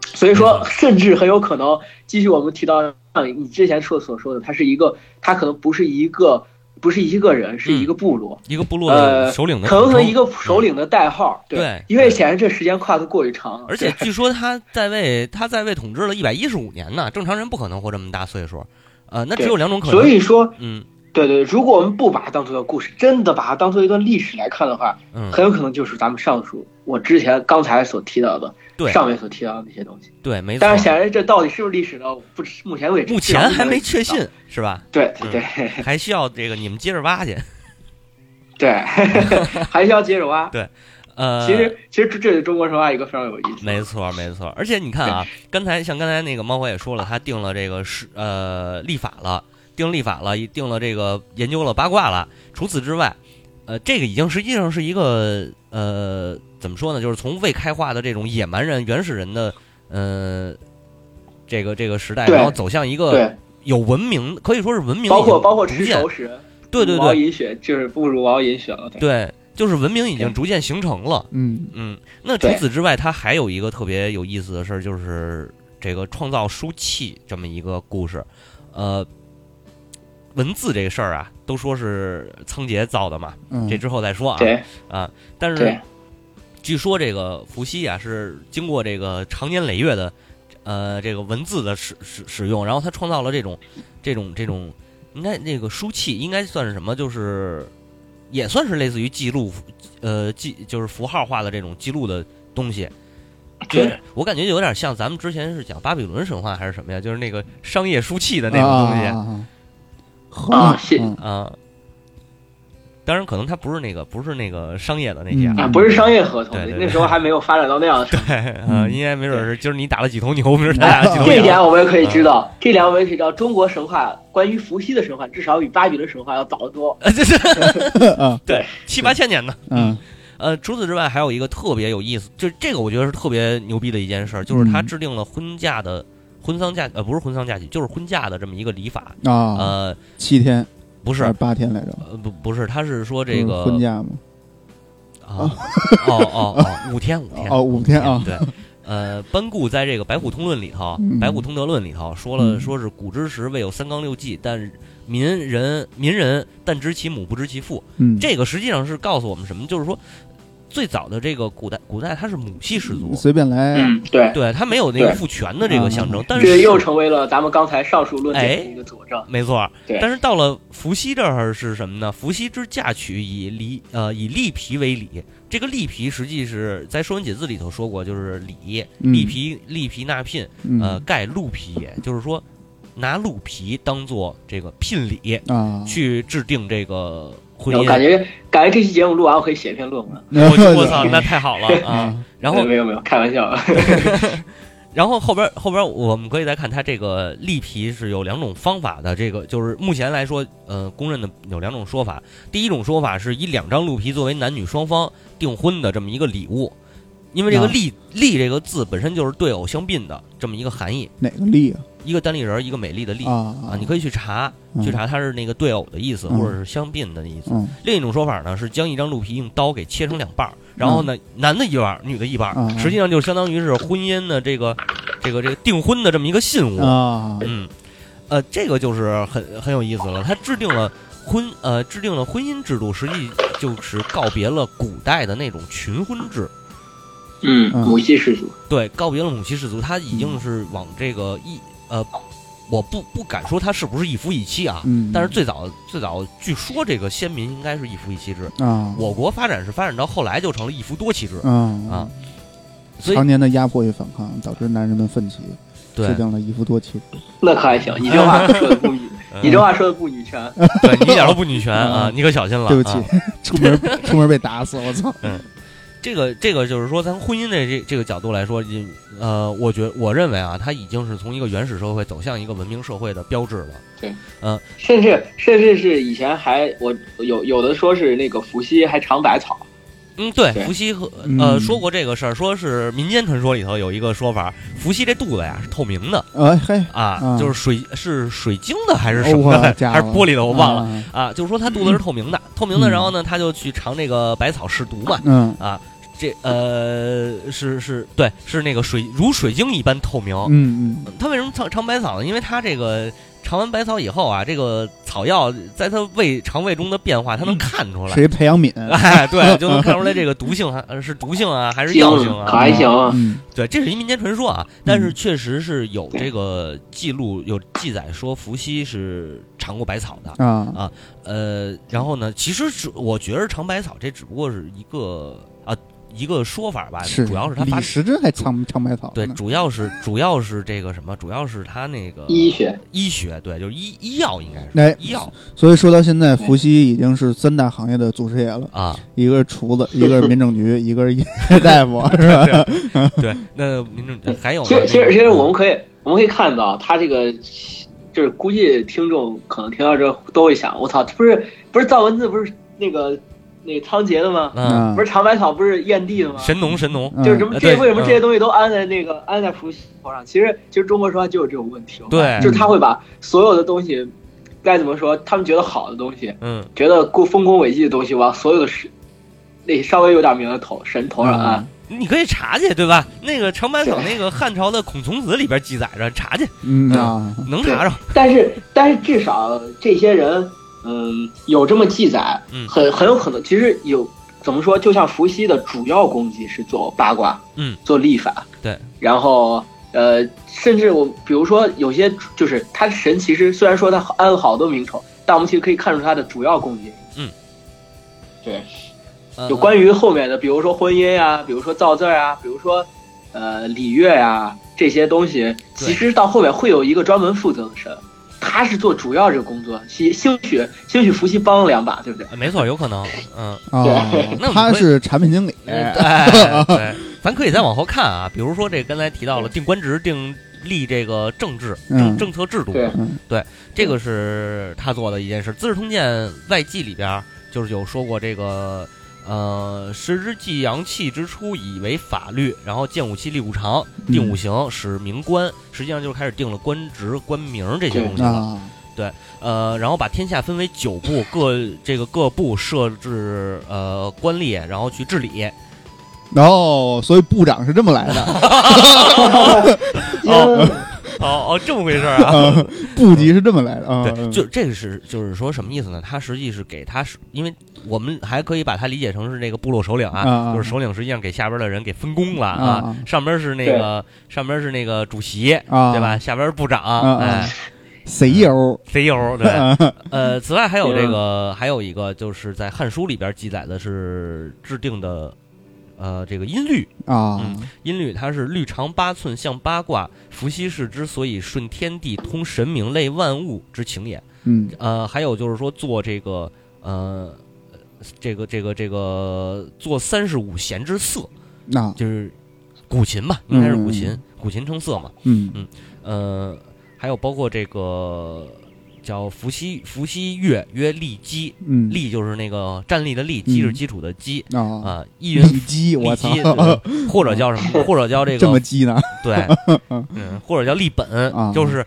S3: 所以说甚至很有可能继续我们提到像你之前说所说的，它是一个，它可能不是一个不是一个人，是一个部落。
S1: 一个部落的
S3: 呃，
S1: 首领的
S3: 可能是一个首领的代号，
S1: 对
S3: 因为显然这时间跨度过于长了，
S1: 而且据说他在位，他在位统治了一百一十五年呢，正常人不可能活这么大岁数。呃，那只有两种可能。
S3: 所以说，
S1: 嗯
S3: 对对，如果我们不把它当做一个故事，真的把它当做一段历史来看的话，
S1: 嗯，
S3: 很有可能就是咱们上述我之前刚才所提到的，
S1: 对
S3: 上面所提到的那些东西。
S1: 对，没错
S3: 但。是显然这到底是不是历史呢？不知，目前为止
S1: 目前还没确。信，是吧？
S3: 对对 对
S1: 还需要这个你们接着挖去。
S3: 对，还需要接着挖。
S1: 对呃，
S3: 其实其实这这是中国神话一个非常有意思。
S1: 没错，没错。而且你看啊，刚才像刚才那个猫火也说了，他定了这个是呃立法了，定历法了，定了这个研究了八卦了。除此之外，呃，这个已经实际上是一个呃怎么说呢？就是从未开化的这种野蛮人、原始人的呃这个这个时代，然后走向一个，有文明，可以说是文明
S3: 包括包括吃熟食，茹毛
S1: 对对对
S3: 饮血，就是不如毛饮血了。对
S1: 对，就是文明已经逐渐形成了。
S2: 嗯
S1: 嗯，那除此之外，它还有一个特别有意思的事儿，就是这个创造书契这么一个故事。呃，文字这个事儿啊，都说是仓颉造的嘛，
S2: 嗯，
S1: 这之后再说啊。
S3: 对
S1: 啊，但是据说这个伏羲啊是经过这个长年累月的呃这个文字的使使使用，然后他创造了这种这种这种应该那个书契应该算是什么？就是也算是类似于记录呃记就是符号化的这种记录的东西。就是
S3: 对
S1: 我感觉有点像咱们之前是讲巴比伦神话还是什么呀？就是那个商业书契的那种东西
S2: 啊啊啊
S3: 啊是
S2: 嗯
S1: 啊。当然，可能它不是那个不是那个商业的那些
S2: 嗯
S3: 啊，不是商业合同
S1: 对对，对
S3: 那时候还没有发展到那样的程度。
S1: 对，呃，
S2: 嗯
S1: 应该没准是今儿你打了几头牛，明儿他打了几头牛
S3: 这一点。我们也可以知道，这点我们也可以知道，中国神话关于伏羲的神话，至少比巴比伦神话要早得多。
S1: 呃，这是
S2: 啊
S1: 对七八千年呢。
S2: 嗯
S1: 呃，除此之外，还有一个特别有意思，就这个我觉得是特别牛逼的一件事儿，就是他
S2: 嗯
S1: 制定了婚嫁的婚丧嫁呃不是婚丧嫁娶，就是婚嫁的这么一个礼法。
S2: 啊，
S1: 呃，
S2: 七天
S1: 不是，
S2: 八天来着？
S1: 呃不不是，他是说这个
S2: 婚嫁吗？
S1: 啊，哦哦 哦，五天五天
S2: 哦五天啊
S1: 对。呃，班固在这个《白虎通论》里头，
S2: 嗯
S1: 白虎通德论》里头说了，
S2: 嗯
S1: 说是古之时未有三纲六纪，但民人民人但知其母不知其父。
S2: 嗯，
S1: 这个实际上是告诉我们什么？就是说，最早的这个古代，古代它是母系氏族，
S2: 随便来，
S3: 嗯，对，
S1: 对，它没有那个父权的这个象征
S2: 嗯，
S1: 但是
S3: 这又成为了咱们刚才上述论点的一个佐证。
S1: 没错，
S3: 对。
S1: 但是到了伏羲这儿是什么呢？伏羲之嫁娶以离呃以栗皮为礼，这个栗皮实际是在《说文解字》里头说过，就是礼，
S2: 嗯。
S1: 栗皮栗皮纳聘，
S2: 嗯。
S1: 呃盖鹿皮也，就是说拿鹿皮当做这个聘礼
S2: 啊，
S1: 去制定这个婚姻。
S3: 我感觉感觉这期节目录完，我可以写一篇论文。
S1: 我 我操，那太好了啊！
S2: 啊，
S1: 然后
S3: 没有没有，开玩笑。
S1: 然后后边后边我们可以再看它这个立皮是有两种方法的，这个就是目前来说，呃，公认的有两种说法。第一种说法是以两张鹿皮作为男女双方订婚的这么一个礼物，因为这个
S2: 啊
S1: 栗栗这个字本身就是对偶相并的这么一个含义，
S2: 哪个立啊？
S1: 一个单立人儿，一个美丽的丽
S2: 啊
S1: 啊，你可以去查
S2: 嗯
S1: 去查它是那个对偶的意思，
S2: 嗯
S1: 或者是相并的意思。
S2: 嗯
S1: 另一种说法呢是将一张鹿皮用刀给切成两半儿，然后呢，男的一半儿，女的一半实际上就相当于是婚姻的这个这个这个订婚的这么一个信物。
S2: 啊，
S1: 嗯，呃，这个就是很很有意思了。他制定了婚呃制定了婚姻制度，实际就是告别了古代的那种群婚制。
S3: 嗯，
S2: 嗯
S3: 母系氏族。
S1: 对，告别了母系氏族，他已经是往这个一呃，我不不敢说他是不是一夫一妻啊，
S2: 嗯，
S1: 但是最早最早据说这个先民应该是一夫一妻制。
S2: 啊，
S1: 我国发展是发展到后来就成了一夫多妻制
S2: 嗯
S1: 啊，所以
S2: 常年的压迫与反抗导致男人们奋起，
S1: 对
S2: 制定了一夫多妻制。
S3: 那可还行，你这 话说的不女，你这话说的不女权。
S1: 对你一点都不女权啊，你可小心了。
S2: 对不起
S1: 啊，
S2: 出门出门被打死，我操！
S1: 这个这个就是说，从婚姻的这这个角度来说，已呃，我觉我认为啊，它已经是从一个原始社会走向一个文明社会的标志了。
S3: 甚至甚至是以前还我有有的说是那个伏羲还尝百草，
S1: 嗯，对，伏羲和
S2: 嗯
S1: 呃说过这个事儿，说是民间传说里头有一个说法，伏羲这肚子呀是透明的
S2: 哎嘿，
S1: 啊，
S2: 啊
S1: 就是水是水晶的还是什么的，还是玻璃的，我忘了
S2: 啊
S1: 啊，就是说他肚子是透明的，透明的，
S2: 嗯
S1: 然后呢他就去尝这个百草试毒嘛，
S2: 嗯
S1: 啊，这呃是是对，是那个水如水晶一般透明。
S2: 嗯嗯
S1: 他为什么尝尝百草呢？因为他这个尝完百草以后啊，这个草药在它胃肠胃中的变化，他能看出来。
S2: 谁培养皿，
S1: 哎，对，就能看出来这个毒性还呃是毒性啊，还是药性
S3: 可
S1: 啊？
S3: 还行啊。
S2: 嗯
S1: 对，这是一民间传说啊，但是确实是有这个记录，有记载说伏羲是尝过百草的。
S2: 啊
S1: 呃，然后呢，其实是我觉得尝百草这只不过是一个啊一个说法吧，
S2: 是，
S1: 主要是他发
S2: 李时珍还尝尝百草
S1: 对，主要是主要是这个什么，主要是他那个
S3: 医学。
S1: 医学，对，就是医医药应该是、
S2: 哎
S1: 医药。
S2: 所以说到现在，伏羲已经是三大行业的祖师爷了，
S1: 啊，
S2: 一个是厨子，一个是民政局，一个是医 大夫，是吧？
S1: 对，那民政还有呢？
S3: 其实其实其实我们可以我们可以看到，他这个就是估计听众可能听到这都会想，我操，这不是不是造文字不是那个那个仓颉的吗？
S1: 嗯，
S2: 啊
S3: 不是长百草不是燕地的吗？
S1: 神农神农，
S2: 嗯。
S3: 就是什么这为什么
S1: 嗯
S3: 这些东西都安在那个安在伏羲头上？其实其实中国说话就有这种问题，
S1: 对。
S3: 就是他会把所有的东西该怎么说，他们觉得好的东西，
S1: 嗯，
S3: 觉得过丰功伟绩的东西，往所有的神那稍微有点名的头神头上安。
S1: 你可以查去，对吧？那个长白草那个汉朝的孔从子里边记载着，查去
S2: 嗯啊，
S1: 能查着，
S3: 但是但是至少这些人，嗯，有这么记载，
S1: 嗯。
S3: 很很有可能，其实有怎么说，就像伏羲的主要功绩是做八卦，
S1: 嗯，
S3: 做历法，
S1: 对，
S3: 然后呃，甚至我比如说有些就是他神，其实虽然说他安了好多名头，但我们其实可以看出他的主要功绩，
S1: 嗯，
S3: 对，
S1: 呃。
S3: 有关于后面的，比如说婚姻呀、比如说造字啊，比如说呃礼乐呀、这些东西，其实到后面会有一个专门负责的神，他是做主要这个工作，兴兴许兴许伏羲帮了两把，对不对？
S1: 呃没错，有可能，嗯。
S2: 啊
S3: 对，
S2: 他是产品经理，
S1: 哎，对 对，咱可以再往后看啊，比如说这刚才提到了定官职、定立这个政治、政策制度，
S3: 对
S2: 嗯
S1: 这个是他做的一件事。《资治通鉴外记》里边就是有说过这个，呃，时之纪阳气之初，以为法律，然后建五期立五常，定五行，使名官，实际上就是开始定了官职、官名这些东西。了。
S2: 对，
S1: 呃，然后把天下分为九部，各这个各部设置呃官吏，然后去治理。
S2: 然后所以部长是这么来的，
S3: 哦，
S1: 哦哦，这么回事儿啊？
S2: 啊部级是这么来的啊，
S1: 对，就这个是就是说什么意思呢？他实际是给他是，因为我们还可以把它理解成是那个部落首领啊，就是首领实际上给下边的人给分工了
S2: 啊啊
S1: 上边是那个上边是那个主席，
S2: 啊，
S1: 对吧？？下边是部长，
S2: 啊
S1: 哎 CEO，，CEO 对。
S2: 啊
S1: 呃，此外还有这个还有一个就是在《汉书》里边记载的是制定的。呃，这个音律，
S2: 啊
S1: 嗯音律它是律长八寸，像八卦。伏羲氏之所以顺天地，通神明，类万物之情也。
S2: 嗯
S1: 呃，还有就是说做这个呃，这个这个这个做三十五弦之瑟，
S2: 那
S1: 就是古琴嘛，应该是古琴，
S2: 嗯
S1: 古琴成色嘛。
S2: 嗯
S1: 呃，还有包括这个叫伏羲伏羲月曰立基，
S2: 嗯
S1: 立就是那个站立的立，基是基础的基
S2: 啊，
S1: 啊，一云
S2: 立基，我操，
S1: 或者叫什么，或者叫这
S2: 这么
S1: 个
S2: 鸡呢？
S1: 对，嗯，或者叫立本
S2: 啊，
S1: 就是。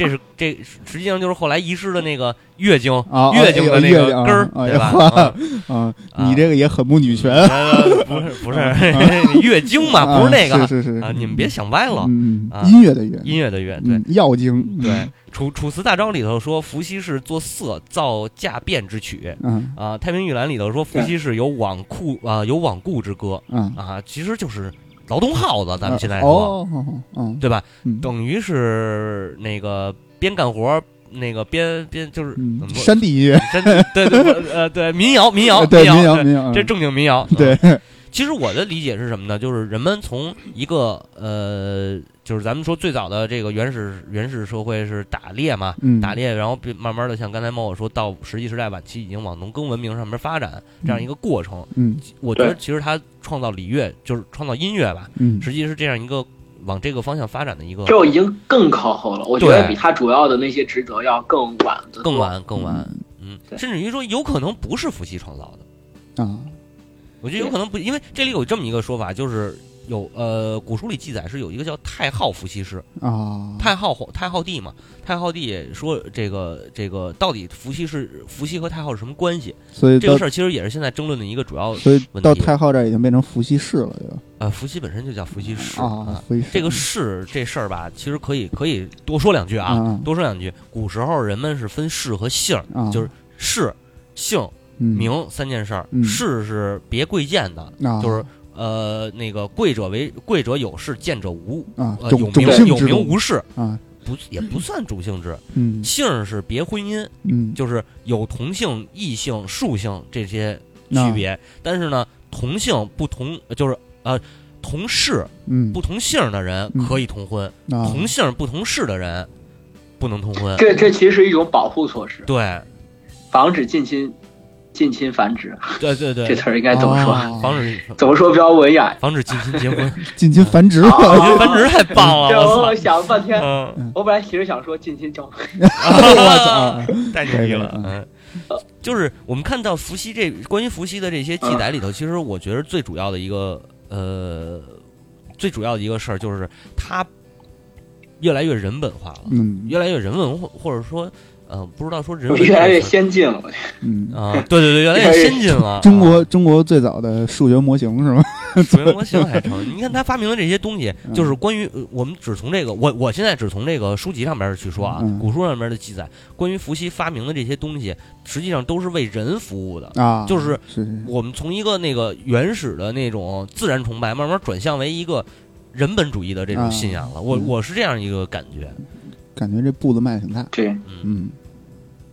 S1: 这是这实际上就是后来遗失的那个月经，
S2: 啊，
S1: 月经的那个根儿，
S2: 啊
S1: 对吧？
S2: 啊
S1: 啊
S2: 啊，
S1: 啊
S2: 你这个也很不女权
S1: 呃不是不是 月经嘛，不是那个
S2: 啊是是是
S1: 啊，你们别想歪了。
S2: 嗯
S1: 啊
S2: 音乐的乐，
S1: 音乐的乐，对
S2: 嗯，药经，
S1: 对，《楚楚辞大章》里头说，伏羲氏作瑟，造驾变之曲。
S2: 嗯
S1: 啊，《太平御览》里头说，伏羲氏有罔顾啊，有罔顾之歌
S2: 嗯，
S1: 啊，其实就是劳动号子，咱们现在说，对吧？
S2: 嗯
S1: 等于是那个边干活，那个边边就是？
S2: 山地音乐，
S1: 对对对呃对民谣民谣
S2: 民
S1: 谣
S2: 谣民谣，
S1: 这正经民谣。
S2: 对
S1: 嗯，其实我的理解是什么呢？就是人们从一个呃，就是咱们说最早的这个原始原始社会是打猎嘛，
S2: 嗯。
S1: 打猎，然后慢慢的像刚才猫我说到石器时代晚期，已经往农耕文明上面发展这样一个过程。
S2: 嗯。
S1: 我觉得其实他创造礼乐，就是创造音乐吧，
S2: 嗯。
S1: 实际是这样一个往这个方向发展的一个
S3: 这已经更靠后了，我觉得比他主要的那些职责要更晚
S1: 更。晚更晚，嗯，甚至于说有可能不是伏羲创造的。
S2: 啊，
S1: 我觉得有可能不，因为这里有这么一个说法，就是有呃古书里记载是有一个叫太昊伏羲氏，
S2: 啊，
S1: 太昊皇太昊帝嘛，太昊帝说这个这个到底伏羲是伏羲和太昊是什么关系？
S2: 所以
S1: 这个事儿其实也是现在争论的一个主要
S2: 所以
S1: 问题
S2: 到太昊这儿已经变成伏羲氏了，对吧？
S1: 呃，伏羲本身就叫伏羲氏
S2: 啊，
S1: 这个氏这事儿吧，其实可以可以多说两句啊，
S2: 啊
S1: 多说两句。古时候人们是分氏和姓就是氏、姓、
S2: 嗯
S1: 名三件事儿。
S2: 嗯
S1: 是别贵贱的，
S2: 啊，
S1: 就是呃那个贵者为贵者有事，贱者无。
S2: 啊，
S1: 呃，有名有名无事，
S2: 啊，
S1: 不也不算主性质。
S2: 嗯
S1: 姓是别婚姻，
S2: 嗯，
S1: 就是有同性、异性、属性这些区
S2: 啊
S1: 别。但是呢，同姓不同，就是呃同氏
S2: 嗯
S1: 不同姓的人
S2: 嗯
S1: 可以通婚，
S2: 啊，
S1: 同姓不同氏的人不能通婚。
S3: 这这其实是一种保护措施，
S1: 对
S3: 防止近亲近亲繁殖。
S1: 对对对，
S3: 这词儿应该怎么说？
S2: 啊
S1: 防止
S3: 怎么说比较文雅？
S1: 防止近亲结婚，
S2: 近亲繁殖
S3: 啊
S1: 我觉得，繁殖太棒
S3: 这
S1: 了，我操！
S3: 想了半天，
S1: 嗯，
S3: 我本来其实想说近亲交配，
S2: 我操！
S1: 太牛逼了。就是我们看到伏羲这关于伏羲的这些记载里头，其实我觉得最主要的一个呃，最主要的一个事儿就是他越来越人本化了，
S2: 嗯
S1: 越来越人文或，或者说呃，不知道说人文
S3: 越来越先进了。
S2: 嗯，
S1: 啊，对对对，越来越先进了。
S2: 中国中国最早的数学模型是吗？
S1: 数学模型还成。你看他发明的这些东西，
S2: 嗯
S1: 就是关于呃我们只从这个，我我现在只从这个书籍上面去说啊，
S2: 嗯
S1: 古书上面的记载，关于伏羲发明的这些东西，实际上都是为人服务的。
S2: 啊，
S1: 就是我们从一个那个原始的那种自然崇拜，慢慢转向为一个人本主义的这种信仰了。我
S2: 嗯
S1: 我是这样一个感觉。
S2: 感觉这步子迈的挺大，
S3: 对，
S1: 嗯，
S2: 嗯。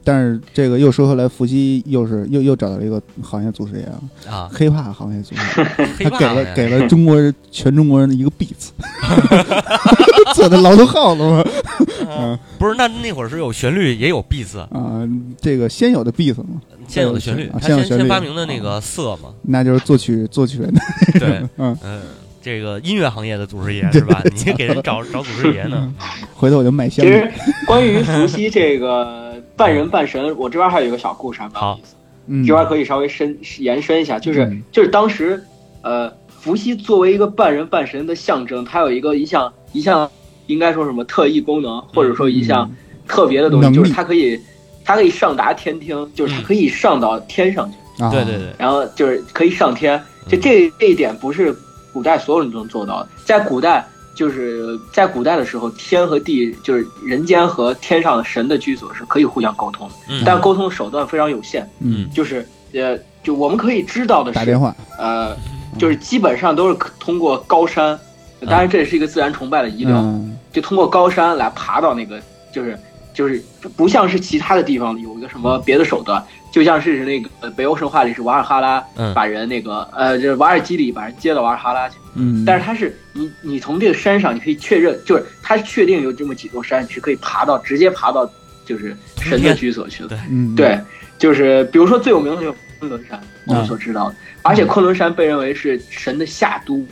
S2: 但是这个又说回来，伏羲又是又又找到了一个行业祖师爷啊，
S1: 啊，
S2: 黑怕行业祖师爷，他给了给了中国人全中国人的一个 beats，做的劳动号子嘛
S1: 啊不是，那那会儿是有旋律，也有 beats，
S2: 啊，这个先有的 beats 嘛，
S1: 先有的旋律
S2: 先有旋律
S1: 先先发明的那个色嘛，
S2: 那就是作曲作曲人的，
S1: 对，
S2: 嗯，
S1: 嗯，这个音乐行业的祖师爷是吧？你给人找找祖师爷呢。
S2: 回头我就卖香
S3: 其实关于伏羲这个半人半神，我这边还有一个小故事，还蛮有意思。
S2: 嗯，
S3: 这边可以稍微深延伸一下，就是
S2: 嗯。
S3: 就是当时，呃，伏羲作为一个半人半神的象征，它有一个一项一项应该说什么特异功能，或者说一项特别的东西，就是它可以它可以上达天听，就是它可以上到天上去，
S2: 啊。
S1: 对对对，
S3: 然后就是可以上天。就这这一点不是古代所有人都能做到的，在古代。就是在古代的时候，天和地就是人间和天上的神的居所是可以互相沟通的，
S1: 嗯。
S3: 但沟通手段非常有限。
S2: 嗯，
S3: 就是呃，就我们可以知道的是
S2: 打电，话，
S3: 呃，就是基本上都是通过高山，当然这也是一个自然崇拜的遗留，
S2: 嗯。
S3: 就通过高山来爬到那个，就是就是不像是其他的地方有一个什么别的手段，就像是那个呃北欧神话里是瓦尔哈拉
S1: 嗯。
S3: 把人那个呃，就是瓦尔基里把人接到瓦尔哈拉去，
S2: 嗯，
S3: 但是它是你你从这个山上你可以确认，就是它确定有这么几座山你是可以爬到直接爬到就是神的居所去的。
S1: 对。
S2: 嗯，
S3: 对，就是比如说最有名的就是昆仑山，我们所知道的，而且昆仑山被认为是神的夏都，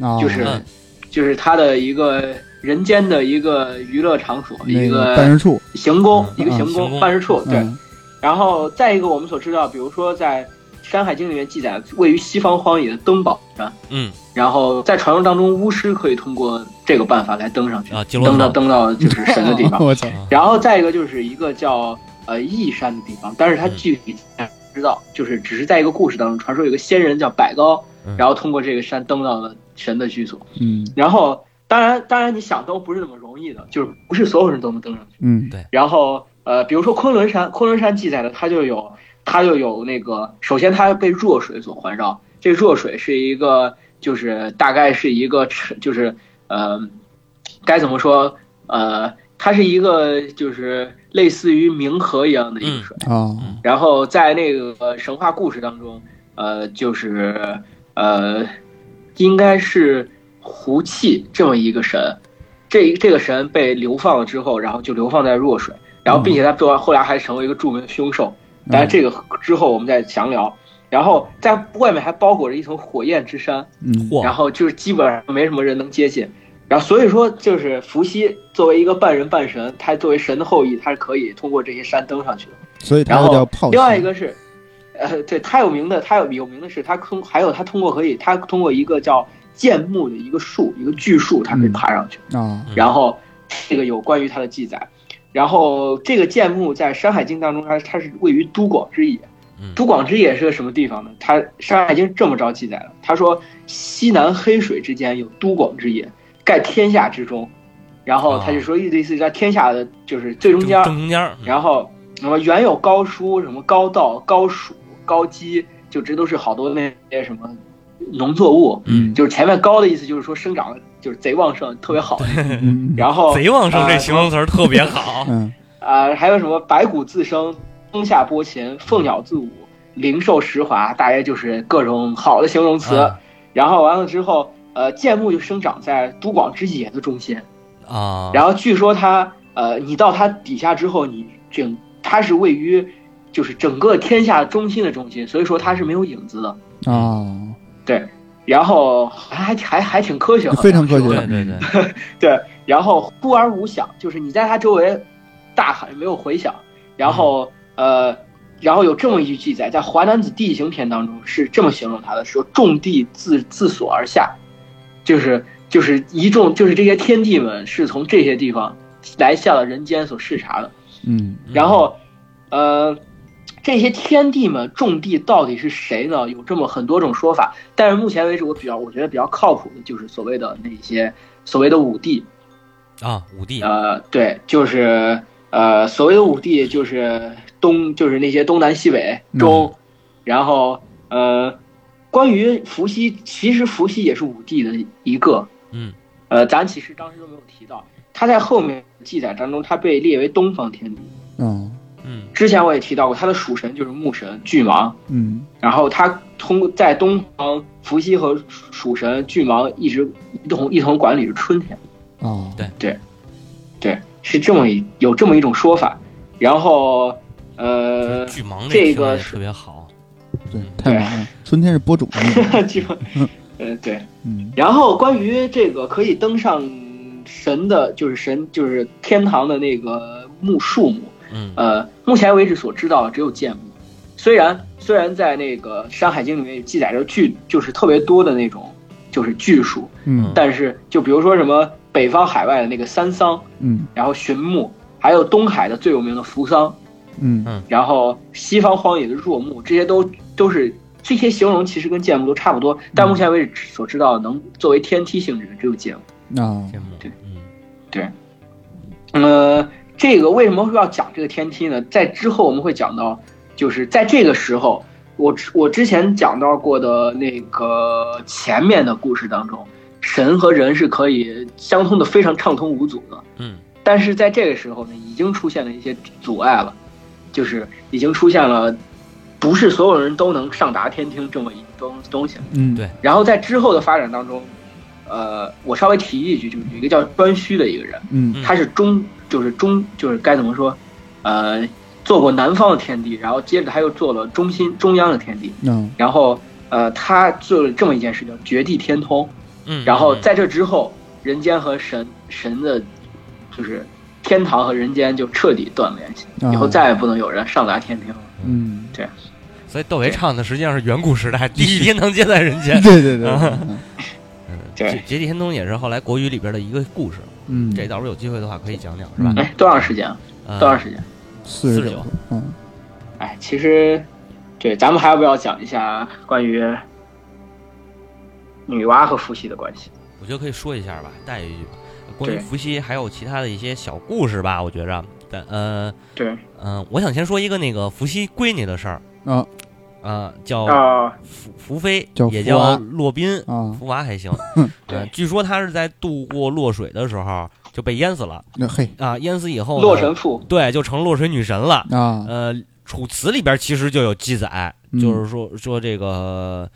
S2: 啊，
S3: 就是、
S1: 嗯。
S3: 就是它的一个人间的一个娱乐场所，一
S2: 个办事处，
S3: 行宫，
S1: 嗯。
S3: 一个行宫、办事处。对，
S2: 嗯
S3: 然后再一个我们所知道，比如说在《山海经》里面记载，位于西方荒野的登宝山。
S1: 嗯
S3: 然后在传说当中，巫师可以通过这个办法来登上去，
S1: 啊，
S3: 登到登到就是神的地方。
S2: 我操，
S3: 然后再一个就是一个叫呃义山的地方，但是它
S1: 嗯
S3: 具体不知道，就是只是在一个故事当中传说有个仙人叫百高
S1: 嗯，
S3: 然后通过这个山登到了神的居所。
S2: 嗯
S3: 然后当然当然你想都不是那么容易的，就是不是所有人都能登上去。
S2: 嗯对
S3: 然后呃，比如说昆仑山，昆仑山记载的它就有它就有那个，首先它被弱水所环绕，这个弱水是一个就是大概是一个就是呃该怎么说呃，它是一个就是类似于冥河一样的一个水。
S2: 啊，
S3: 然后在那个神话故事当中，呃，就是呃，应该是胡气这么一个神，这这个神被流放了之后，然后就流放在弱水，然后并且他最后后来还成为一个著名的凶兽，但是这个之后我们再详聊。然后在外面还包裹着一层火焰之山，
S2: 嗯
S3: 然后就是基本上没什么人能接近。然后所以说，就是伏羲作为一个半人半神，他作为神的后裔，他是可以通过这些山登上去的。
S2: 所以它
S3: 然后
S2: 又叫炮。
S3: 另外一个是，呃，对他有名的，他有有名的是他通，还有他通过可以，他通过一个叫剑木的一个树，一个巨树，他可以
S2: 嗯
S3: 爬上去。
S2: 啊，
S1: 嗯
S3: 然后这个有关于他的记载。然后这个建木在《山海经》当中，它它是位于都广之野。
S1: 嗯
S3: 都广之野是个什么地方呢？它《山海经》这么着记载了，他说西南黑水之间有都广之野，盖天下之中。然后他就说意思意思在天下的就是最中间
S1: 正，正中间
S3: 然后什么原有高书，什么高道、高黍、高鸡，就这都是好多那些什么农作物。
S2: 嗯
S3: 就是前面高的意思就是说生长的就是贼旺盛，特别好。
S2: 嗯
S3: 然后
S1: 贼旺盛这
S3: 呃
S1: 形容词儿特别好。
S2: 嗯
S3: 啊、还有什么白骨自生，冬夏播琴，凤鸟自舞，灵兽食华，大约就是各种好的形容词。
S1: 嗯
S3: 然后完了之后，呃，剑木就生长在都广之野的中心。
S1: 啊，
S3: 然后据说它，呃，你到它底下之后，你整它是位于就是整个天下中心的中心，所以说它是没有影子的。
S2: 啊，
S3: 对，然后还还还挺科学，
S2: 非常科学。
S1: 对对对，
S3: 对，然后忽而无响，就是你在它周围大喊没有回响，然后呃，然后有这么一句记载，在《淮南子地形篇》当中是这么形容他的：说众地自自所而下，就是就是一众就是这些天地们是从这些地方来下了人间所视察的。
S2: 嗯。
S3: 然后，呃，这些天地们种地到底是谁呢？有这么很多种说法，但是目前为止，我比较我觉得比较靠谱的就是所谓的那些所谓的五帝，
S1: 啊，五帝，
S3: 呃，对，就是呃，所谓的五帝就是东，就是那些东南西北中，然后呃，关于伏羲，其实伏羲也是五帝的一个，
S1: 嗯。
S3: 呃，咱其实当时都没有提到，他在后面记载当中，他被列为东方天帝。
S2: 啊
S1: 嗯。
S3: 之前我也提到过，他的属神就是木神巨蟒，
S2: 嗯。
S3: 然后他通在东方，伏羲和属神巨蟒一直一同一同管理着春天，
S2: 哦，
S1: 对。
S3: 对。对，是这么一有这么一种说法。然后，呃，
S1: 巨蟒
S3: 这个
S1: 特别好。
S2: 对，太忙了，春天是播种的。那个，
S3: 巨蟒，呃，对。
S2: 嗯。
S3: 然后关于这个可以登上神的，就是神就是天堂的那个木树木，
S1: 嗯。
S3: 呃，目前为止所知道的只有剑木。虽然虽然在那个《山海经》里面记载着巨，就是特别多的那种，就是巨树，
S2: 嗯。
S3: 但是就比如说什么北方海外的那个三桑，
S2: 嗯。
S3: 然后寻木，还有东海的最有名的扶桑，
S2: 嗯。
S3: 然后西方荒野的若木，这些都都是这些形容其实跟剑木都差不多，但目前为止所知道的能作为天梯性质的只有剑木。
S2: 啊。
S1: 剑木，
S3: 对。
S1: 嗯。
S3: 呃，这个为什么会要讲这个天梯呢？在之后我们会讲到，就是在这个时候，我之我之前讲到过的那个前面的故事当中，神和人是可以相通的，非常畅通无阻的。
S1: 嗯
S3: 但是在这个时候呢，已经出现了一些阻碍了，就是已经出现了，不是所有人都能上达天听这么一东东西了。
S2: 嗯
S1: 对
S3: 然后在之后的发展当中，呃，我稍微提一句，就是有一个叫颛顼的一个人，
S2: 嗯
S3: 他是中，就是中，就是该怎么说，呃，做过南方的天地，然后接着他又做了中心中央的天地，
S2: 嗯
S3: 然后呃，他做了这么一件事情绝地天通，
S1: 嗯，嗯
S3: 然后在这之后，人间和神神的，就是天堂和人间就彻底断了联系，
S2: 啊
S3: 以后再也不能有人上达天庭了。
S2: 嗯，
S1: 所以窦唯唱的实际上是远古时代 第一天堂皆在人间。
S2: 对对对，嗯
S1: 嗯，
S3: 对
S1: 绝绝地天通也是后来国语里边的一个故事，
S2: 嗯，
S1: 这到时候有机会的话可以讲讲，是吧？
S3: 哎，多长时间啊？
S1: 呃
S3: 多长时间？
S2: 四十
S1: 49
S2: 嗯
S3: 哎，其实，对，咱们还要不要讲一下关于女娲和伏羲的关系？
S1: 我觉得可以说一下吧，带一句。关于伏羲还有其他的一些小故事吧，我觉着，但呃
S3: 对
S1: 嗯、我想先说一个那个伏羲闺女的事儿，
S2: 啊
S1: 呃，叫
S3: 啊，
S1: 伏伏妃，
S2: 叫
S1: 也叫洛宾，
S2: 啊，
S1: 伏娃还行。据说他是在渡过洛水的时候就被淹死了。
S2: 那嘿。
S1: 啊，淹死以后呢
S3: 洛神赋，
S1: 对，就成洛水女神了。
S2: 啊，
S1: 呃，《楚辞》里边其实就有记载，
S2: 嗯。
S1: 就是说说这个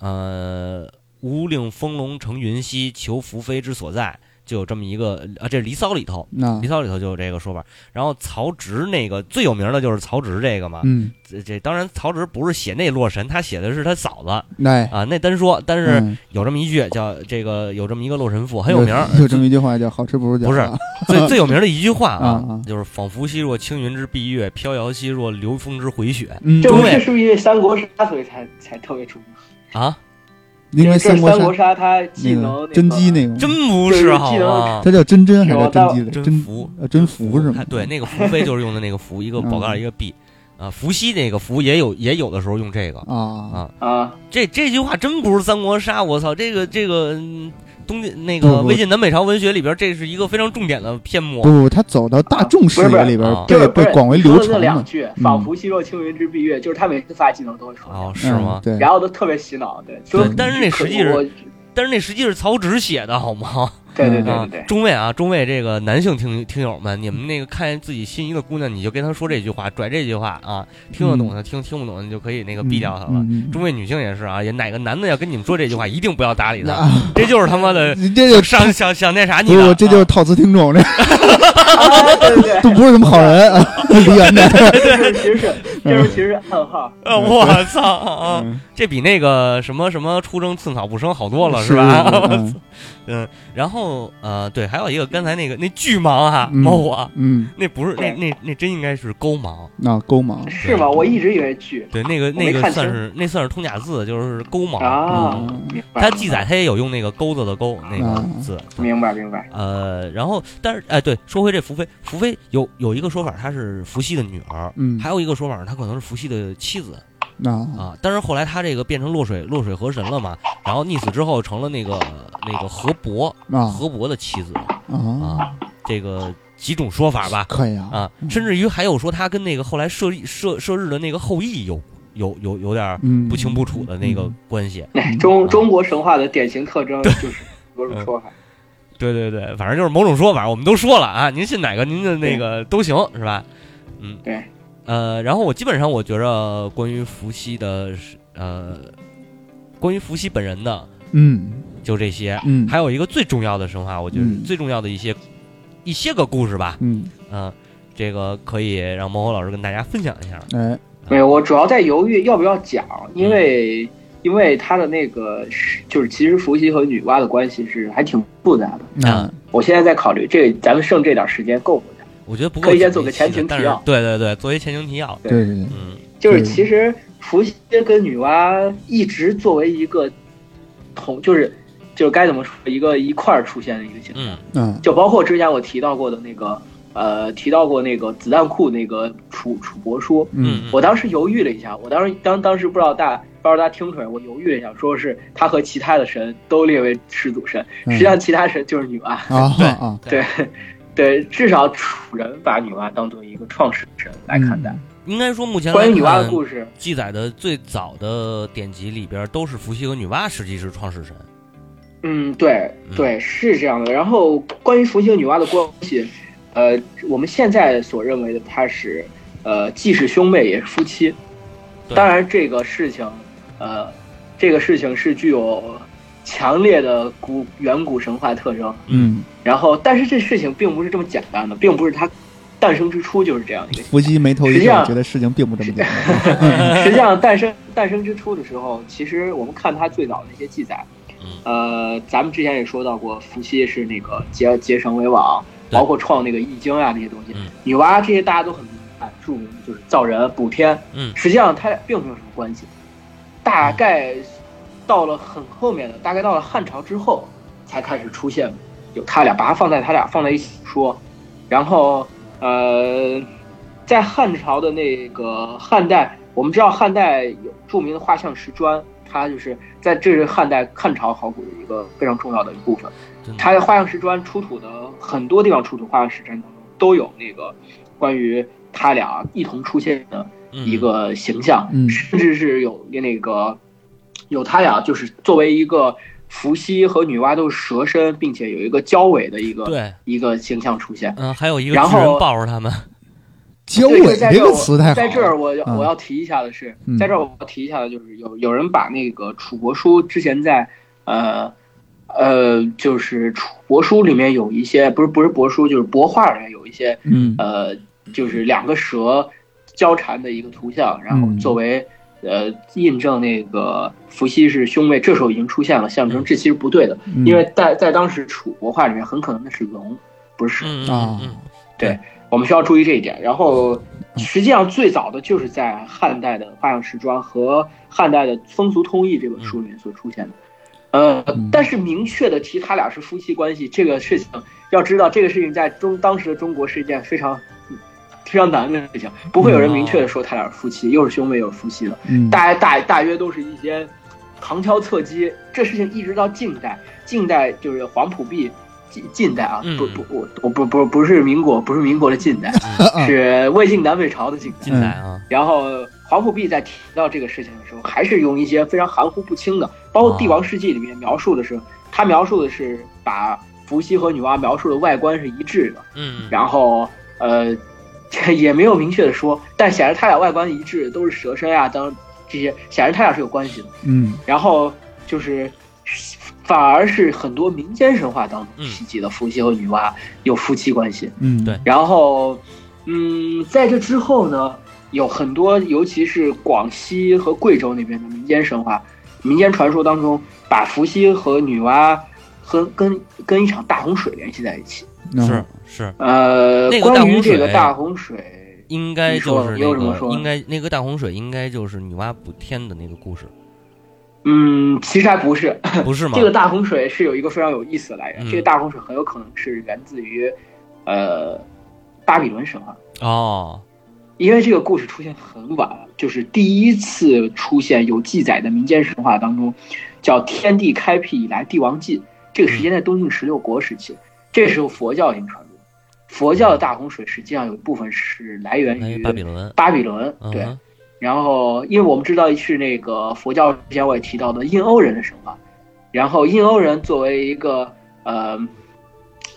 S1: 呃，吾令风龙乘云兮，求福飞之所在。就有这么一个啊，这是《离骚》里头，《离骚》里头就有这个说法。然后曹植那个最有名的就是曹植这个嘛，
S2: 嗯，
S1: 这这当然曹植不是写那洛神，他写的是他嫂子
S2: 那
S1: 啊，那单说。但是
S2: 嗯。
S1: 有这么一句叫这个有这么一个洛神赋很有名儿，
S2: 有有这么一句话叫“好吃不如饺子”，
S1: 不是最最有名的一句话
S2: 啊啊
S1: 就是“仿佛兮若青云之蔽月，飘摇兮若流风之回雪
S2: 嗯，
S3: 这不
S1: 中卫
S3: 是是不是因为三国杀所以才才特别出名？”
S1: 啊，
S2: 因为
S3: 三国
S2: 杀
S3: 杀它技
S2: 那
S3: 能
S2: 个甄姬那个，
S1: 真不是好吗？
S2: 它叫甄甄还是叫甄姬的？
S1: 真
S2: 真
S1: 福
S2: 呃真福是吗？
S1: 对，那个福妃就是用的那个福，一个宝盖儿一个璧。啊，伏羲那个伏也有也有的时候用这个
S2: 啊
S1: 啊，
S3: 啊，
S1: 这这句话真不是三国杀，我操，这个这个嗯东晋那个魏晋南北朝文学里边，这是一个非常重点的篇目
S2: 不。不，他走到大众视野里边被被广为流传了。
S3: 两句“
S2: 嗯
S3: 仿佛兮若青云之蔽月”，就是他每次发技能都会说，
S1: 哦，是吗
S2: 嗯？对，
S3: 然后都特别洗脑，对
S1: 但是那实际是但是那实际是曹植写的，好吗？
S3: 对对对
S1: 中卫啊，中卫这个男性听听友们，你们那个看见自己心仪的姑娘，你就跟她说这句话，拽这句话啊，听得懂的听，听不懂的你就可以那个毙掉他了。中卫女性也是啊，也哪个男的要跟你们说这句话，一定不要搭理他，
S2: 啊，
S1: 这就是他妈的
S2: 你 这就
S1: 上想想那啥你
S2: 这就是套词听众，这 都不是什么好人，啊离远点。
S3: 这是其实是这是其实是暗号，
S1: 呃，我操啊！
S2: 嗯
S1: 这比那个什么什么出征寸草不生好多了，
S2: 是
S1: 吧？
S2: 嗯
S1: 嗯，然后呃，对，还有一个刚才那个那巨蟒哈，
S2: 嗯
S1: 猫我
S2: 嗯，
S1: 那不是那那那真应该是钩蟒，
S2: 那钩芒
S3: 是吗？我一直以为巨。
S1: 对，那个那个算是那算是通假字，就是钩蟒。
S3: 啊
S2: 嗯，
S3: 明白。
S1: 它记载它也有用那个钩子的钩那个
S2: 嗯
S1: 字。
S3: 明白明白，
S1: 呃，然后但是哎，对，说回这伏妃，伏妃有有一个说法，她是伏羲的女儿，
S2: 嗯。
S1: 还有一个说法，她可能是伏羲的妻子。
S2: 那
S1: 啊，但是后来他这个变成落水落水河神了嘛，然后溺死之后成了那个那个河伯
S2: 啊
S1: 河伯的妻子
S2: 啊，
S1: 啊，这个几种说法吧
S2: 可以啊
S1: 啊，甚至于还有说他跟那个后来射日射射日的那个后羿有有有有点
S2: 嗯，
S1: 不清不楚的那个关系，
S3: 哎中中国神话的典型特征就是 多种说法，
S1: 对对对，反正就是某种说法，我们都说了啊，您信哪个您的那个都行是吧？嗯，
S3: 对。
S1: 呃，然后我基本上我觉着关于伏羲的呃，关于伏羲本人的
S2: 嗯。
S1: 就这些，
S2: 嗯，
S1: 还有一个最重要的神话，我觉得
S2: 嗯。
S1: 最重要的一些、一些个故事吧，
S2: 嗯，
S1: 嗯、这个可以让猫火老师跟大家分享一下。
S2: 哎，
S3: 没有，我主要在犹豫要不要讲，因为因为他的那个是就是其实伏羲和女娲的关系是还挺复杂的，
S2: 嗯。
S3: 我现在在考虑这咱们剩这点时间够不够？
S1: 我觉得不够
S3: 可以先做个前情提要。
S1: 对对对，作为前情提要，
S2: 对对对，
S1: 嗯
S3: 就是其实伏羲跟女娲一直作为一个同，就是就是该怎么说，一个一块儿出现的一个形象。
S1: 嗯。
S2: 嗯。
S3: 就包括之前我提到过的那个，呃，提到过那个子弹库那个楚楚伯书，
S2: 嗯。
S3: 我当时犹豫了一下，我当时当当时不知道大不知道大家听出来，我犹豫了一下，说是他和其他的神都列为始祖神，
S2: 嗯。
S3: 实际上其他神就是女娲。
S2: 啊
S1: 对
S2: 啊，
S3: 对，对，至少楚人把女娲当做一个创始神来看待。
S1: 应该说目前
S3: 关于女娲的故事，
S1: 记载的最早的典籍里边都是伏羲和女娲实际是创始神。
S3: 嗯，对
S1: 嗯
S3: 对，是这样的。然后关于伏羲和女娲的关系，呃，我们现在所认为的，他是呃既是兄妹也是夫妻。当然，这个事情，呃，这个事情是具有强烈的古远古神话特征。
S2: 嗯，
S3: 然后，但是这事情并不是这么简单的，并不是它诞生之初就是这样一个。
S2: 伏羲眉头一
S3: 实际上
S2: 皱，觉得事情并不这么简单。
S3: 实际上，诞生诞生之初的时候，其实我们看它最早的一些记载，
S1: 嗯
S3: 呃，咱们之前也说到过，伏羲是那个结结绳为网，包括创那个易经啊那些东西。
S1: 嗯
S3: 女娲这些大家都很明白，著名就是造人补天。
S1: 嗯
S3: 实际上它并没有什么关系，大概到了很后面的，大概到了汉朝之后才开始出现。有他俩，把它放在他俩放在一起说，然后呃，在汉朝的那个汉代，我们知道汉代有著名的画像石砖，它就是在这是汉代汉朝考古的一个非常重要的一部分。它的。画像石砖出土的很多地方出土画像石砖都有那个关于他俩一同出现的一个形象，
S2: 嗯。
S3: 甚至是有那个有他俩就是作为一个伏羲和女娲都是蛇身，并且有一个交尾的一个
S1: 对，
S3: 一个形象出现。
S1: 嗯，还有一个抱着他们，
S2: 交尾这个
S3: 在这儿我
S2: 词太，
S3: 在这儿我我要提一下的是，
S2: 嗯。
S3: 在这儿我要提一下的就是有有人把那个楚国书之前在呃呃，就是楚帛书里面有一些，不是不是帛书，就是帛画里面有一些，
S2: 嗯。
S3: 呃，就是两个蛇交缠的一个图像，然后
S2: 嗯。
S3: 作为呃印证那个伏羲是兄妹，这时候已经出现了象征，这其实不对的，
S2: 嗯。
S3: 因为在在当时楚国画里面很可能那是龙，不是
S2: 啊。
S1: 嗯嗯
S3: 我们需要注意这一点。然后，实际上最早的就是在汉代的《画像石砖》和汉代的《风俗通义》这本书里面所出现的。呃
S2: 嗯，
S3: 但是明确的提他俩是夫妻关系这个事情，要知道这个事情在中当时的中国是一件非常非常难的事情，不会有人明确的说他俩是夫妻，又是兄妹又是夫妻的。大家大大约都是一些旁敲侧击。这事情一直到近代，近代就是黄埔壁，近近代啊，
S1: 嗯。
S3: 不不我我不不不是民国，不是民国的近代，
S2: 嗯。
S3: 是魏晋南北朝的近代。
S1: 近代啊，
S3: 然后黄埔壁在提到这个事情的时候，还是用一些非常含糊不清的，包括《帝王世纪》里面描述的是，他描述的是把伏羲和女娲描述的外观是一致的，
S1: 嗯。
S3: 然后呃，也没有明确的说，但显然他俩外观一致，都是蛇身啊当这些，显然他俩是有关系的。
S2: 嗯
S3: 然后就是，反而是很多民间神话当中
S1: 嗯
S3: 提及的伏羲和女娲有夫妻关系。
S2: 嗯
S1: 对
S3: 然后，嗯，在这之后呢，有很多，尤其是广西和贵州那边的民间神话、民间传说当中，把伏羲和女娲和跟跟一场大洪水联系在一起。
S2: 嗯
S1: 是是，
S3: 呃，
S1: 那个大
S3: 关于
S1: 洪水
S3: 这个大洪水，
S1: 应该就是那个
S3: 什么说
S1: 应该那个大洪水应该就是女娲补天的那个故事，
S3: 嗯，其实还不是。
S1: 不是吗？
S3: 这个大洪水是有一个非常有意思的来源，
S1: 嗯
S3: 这个大洪水很有可能是源自于，呃，巴比伦神话。
S1: 哦，
S3: 因为这个故事出现很晚了，就是第一次出现有记载的民间神话当中，叫天地开辟以来帝王纪。这个时间在东晋十六国时期，这时候佛教已经传入。佛教的大洪水实际上有一部分是来源于
S1: 巴比伦，
S3: 巴比伦，对。
S1: 嗯
S3: 然后，因为我们知道是那个佛教之前我也提到的印欧人的神话，然后印欧人作为一个呃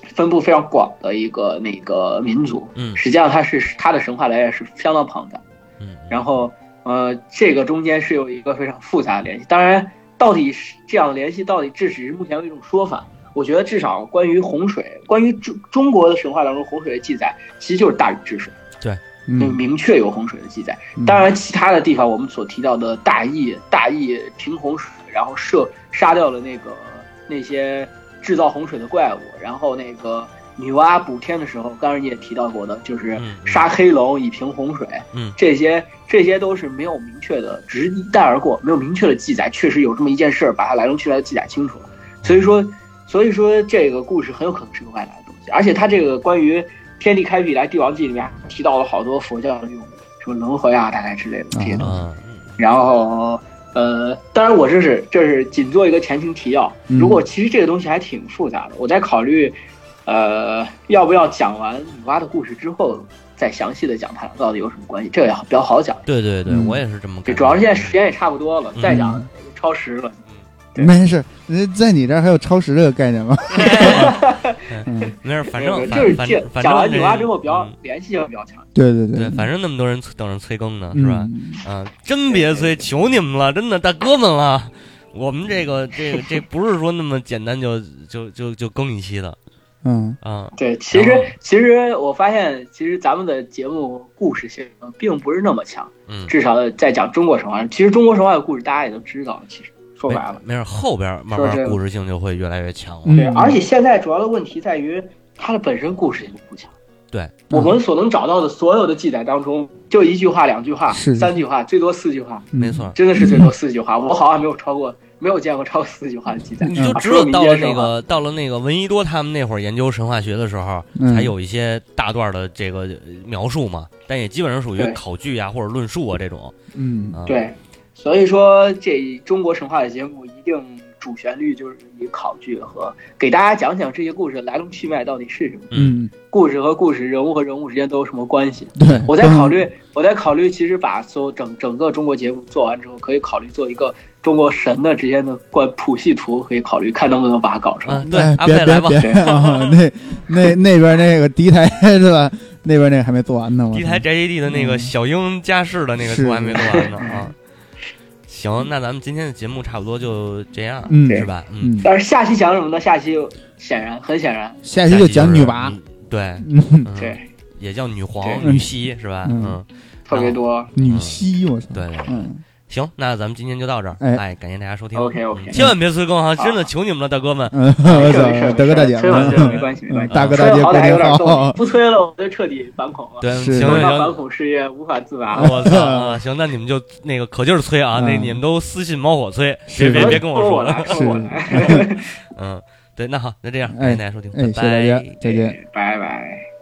S3: 分布非常广的一个那个民族，
S1: 嗯
S3: 实际上它是它的神话来源是相当庞大。
S1: 嗯，
S3: 然后呃，这个中间是有一个非常复杂的联系。当然，到底是这样联系，到底这只是目前的一种说法。我觉得至少关于洪水，关于中中国的神话当中洪水的记载，其实就是大禹治水，对
S2: 嗯
S3: 明确有洪水的记载。
S2: 嗯
S3: 当然，其他的地方我们所提到的大禹大禹平洪水，然后射杀掉了那个那些制造洪水的怪物，然后那个女娲补天的时候，刚才你也提到过的，就是杀黑龙以平洪水，
S1: 嗯
S3: 这些这些都是没有明确的，只是一带而过，没有明确的记载，确实有这么一件事儿，把它来龙去脉记载清楚了。所以说，所以说这个故事很有可能是个外来的东西，而且它这个关于天地开辟以来帝王记里面提到了好多佛教的这种什么轮回啊，大概之类的这些东西。
S1: 嗯
S3: 然后，呃，当然我这是这是仅做一个前情提要。
S2: 嗯
S3: 如果其实这个东西还挺复杂的，我在考虑，呃，要不要讲完女娲的故事之后，再详细的讲它俩到底有什么关系，这个也比较好讲。
S1: 对对对，
S2: 嗯
S1: 我也是这么
S3: 主要是现在时间也差不多了，
S1: 嗯
S3: 再讲超时了。对
S2: 没事，呃在你这儿还有超时这个概念吗？嗯，
S1: 没事，反正
S3: 就是
S1: 反
S3: 讲讲完
S1: 反正这
S3: 女娣之后，比较
S1: 嗯
S3: 联系性比较强。
S2: 对对对
S1: 对，反正那么多人等着催更呢，是吧？
S2: 嗯
S1: 啊，真别催，求你们了，真的，大哥们了。我们这个这个这不是说那么简单就就就就更一期的
S2: 嗯
S1: 啊，
S3: 对，其实其实我发现，其实咱们的节目故事性并不是那么强，
S1: 嗯，
S3: 至少在讲中国神话。其实中国神话的故事大家也都知道，其实说白了。
S1: 没事，后边慢慢故事性就会越来越强了。
S2: 嗯
S3: 对，而且现在主要的问题在于它的本身故事性不强。
S1: 对，
S3: 我们所能找到的所有的记载当中，就一句话、两句话、三句话，最多四句话，
S2: 嗯
S1: 没错，
S3: 真的是最多四句话。我好像没有超过，没有见过超过四句话的记载。
S2: 你
S1: 就只有到了那个到了那个闻一多他们那会儿研究神话学的时候，
S2: 嗯
S1: 才有一些大段的这个呃描述嘛，但也基本上属于考据啊或者论述啊这种。
S2: 嗯
S1: 啊，
S3: 对，所以说这中国神话的节目一定主旋律就是以考据和给大家讲讲这些故事的来龙去脉到底是什么，
S2: 嗯，
S3: 故事和故事、人物和人物之间都有什么关系。
S2: 对，
S3: 我在考虑，我在考虑，其实把所有整整个中国节目做完之后，可以考虑做一个中国神的之间的关谱系图，可以考虑看能不能把它搞出来。
S1: 嗯，对，
S2: 别别别啊！那那那边那个敌台是吧？那边那个还没做完呢。我
S1: 第一台宅基地的那个
S2: 嗯
S1: 小英家世的那个
S2: 是
S1: 图还没做完呢啊。行，那咱们今天的节目差不多就这样，
S2: 嗯
S1: 是吧？嗯，
S2: 嗯，
S3: 但是下期讲什么呢？下期显然很显然，
S2: 下期就讲女娃，
S1: 嗯。对，
S3: 对，
S1: 也叫女皇、女西是吧？
S2: 嗯。
S1: 嗯，
S3: 特别多。
S2: 女西，我操，
S1: 对对，
S2: 嗯，
S1: 行，那咱们今天就到这儿，
S2: 哎
S1: 哎，感谢大家收听
S3: OK OK，
S1: 千万别催更哈，真的求你们了，大哥们。
S2: 嗯，我
S3: 没事没事，
S2: 大，哥大姐
S3: 没关系没关系，
S2: 大哥大姐
S3: 好歹还有点动
S2: 好
S3: 力，，不催了我就彻底反恐了。
S1: 对，行行
S3: 行反
S1: 行，
S3: 恐事业无法自拔。
S1: 我操啊！行，那你们就那个可劲儿催啊，那
S2: 嗯
S1: 你们都私信猫火催，别别别跟我说
S3: 说来，说我来，
S1: 嗯，对，那好，那这样，
S2: 哎
S1: 感谢大家收听，
S2: 哎，谢谢大家，再见。
S3: 拜拜。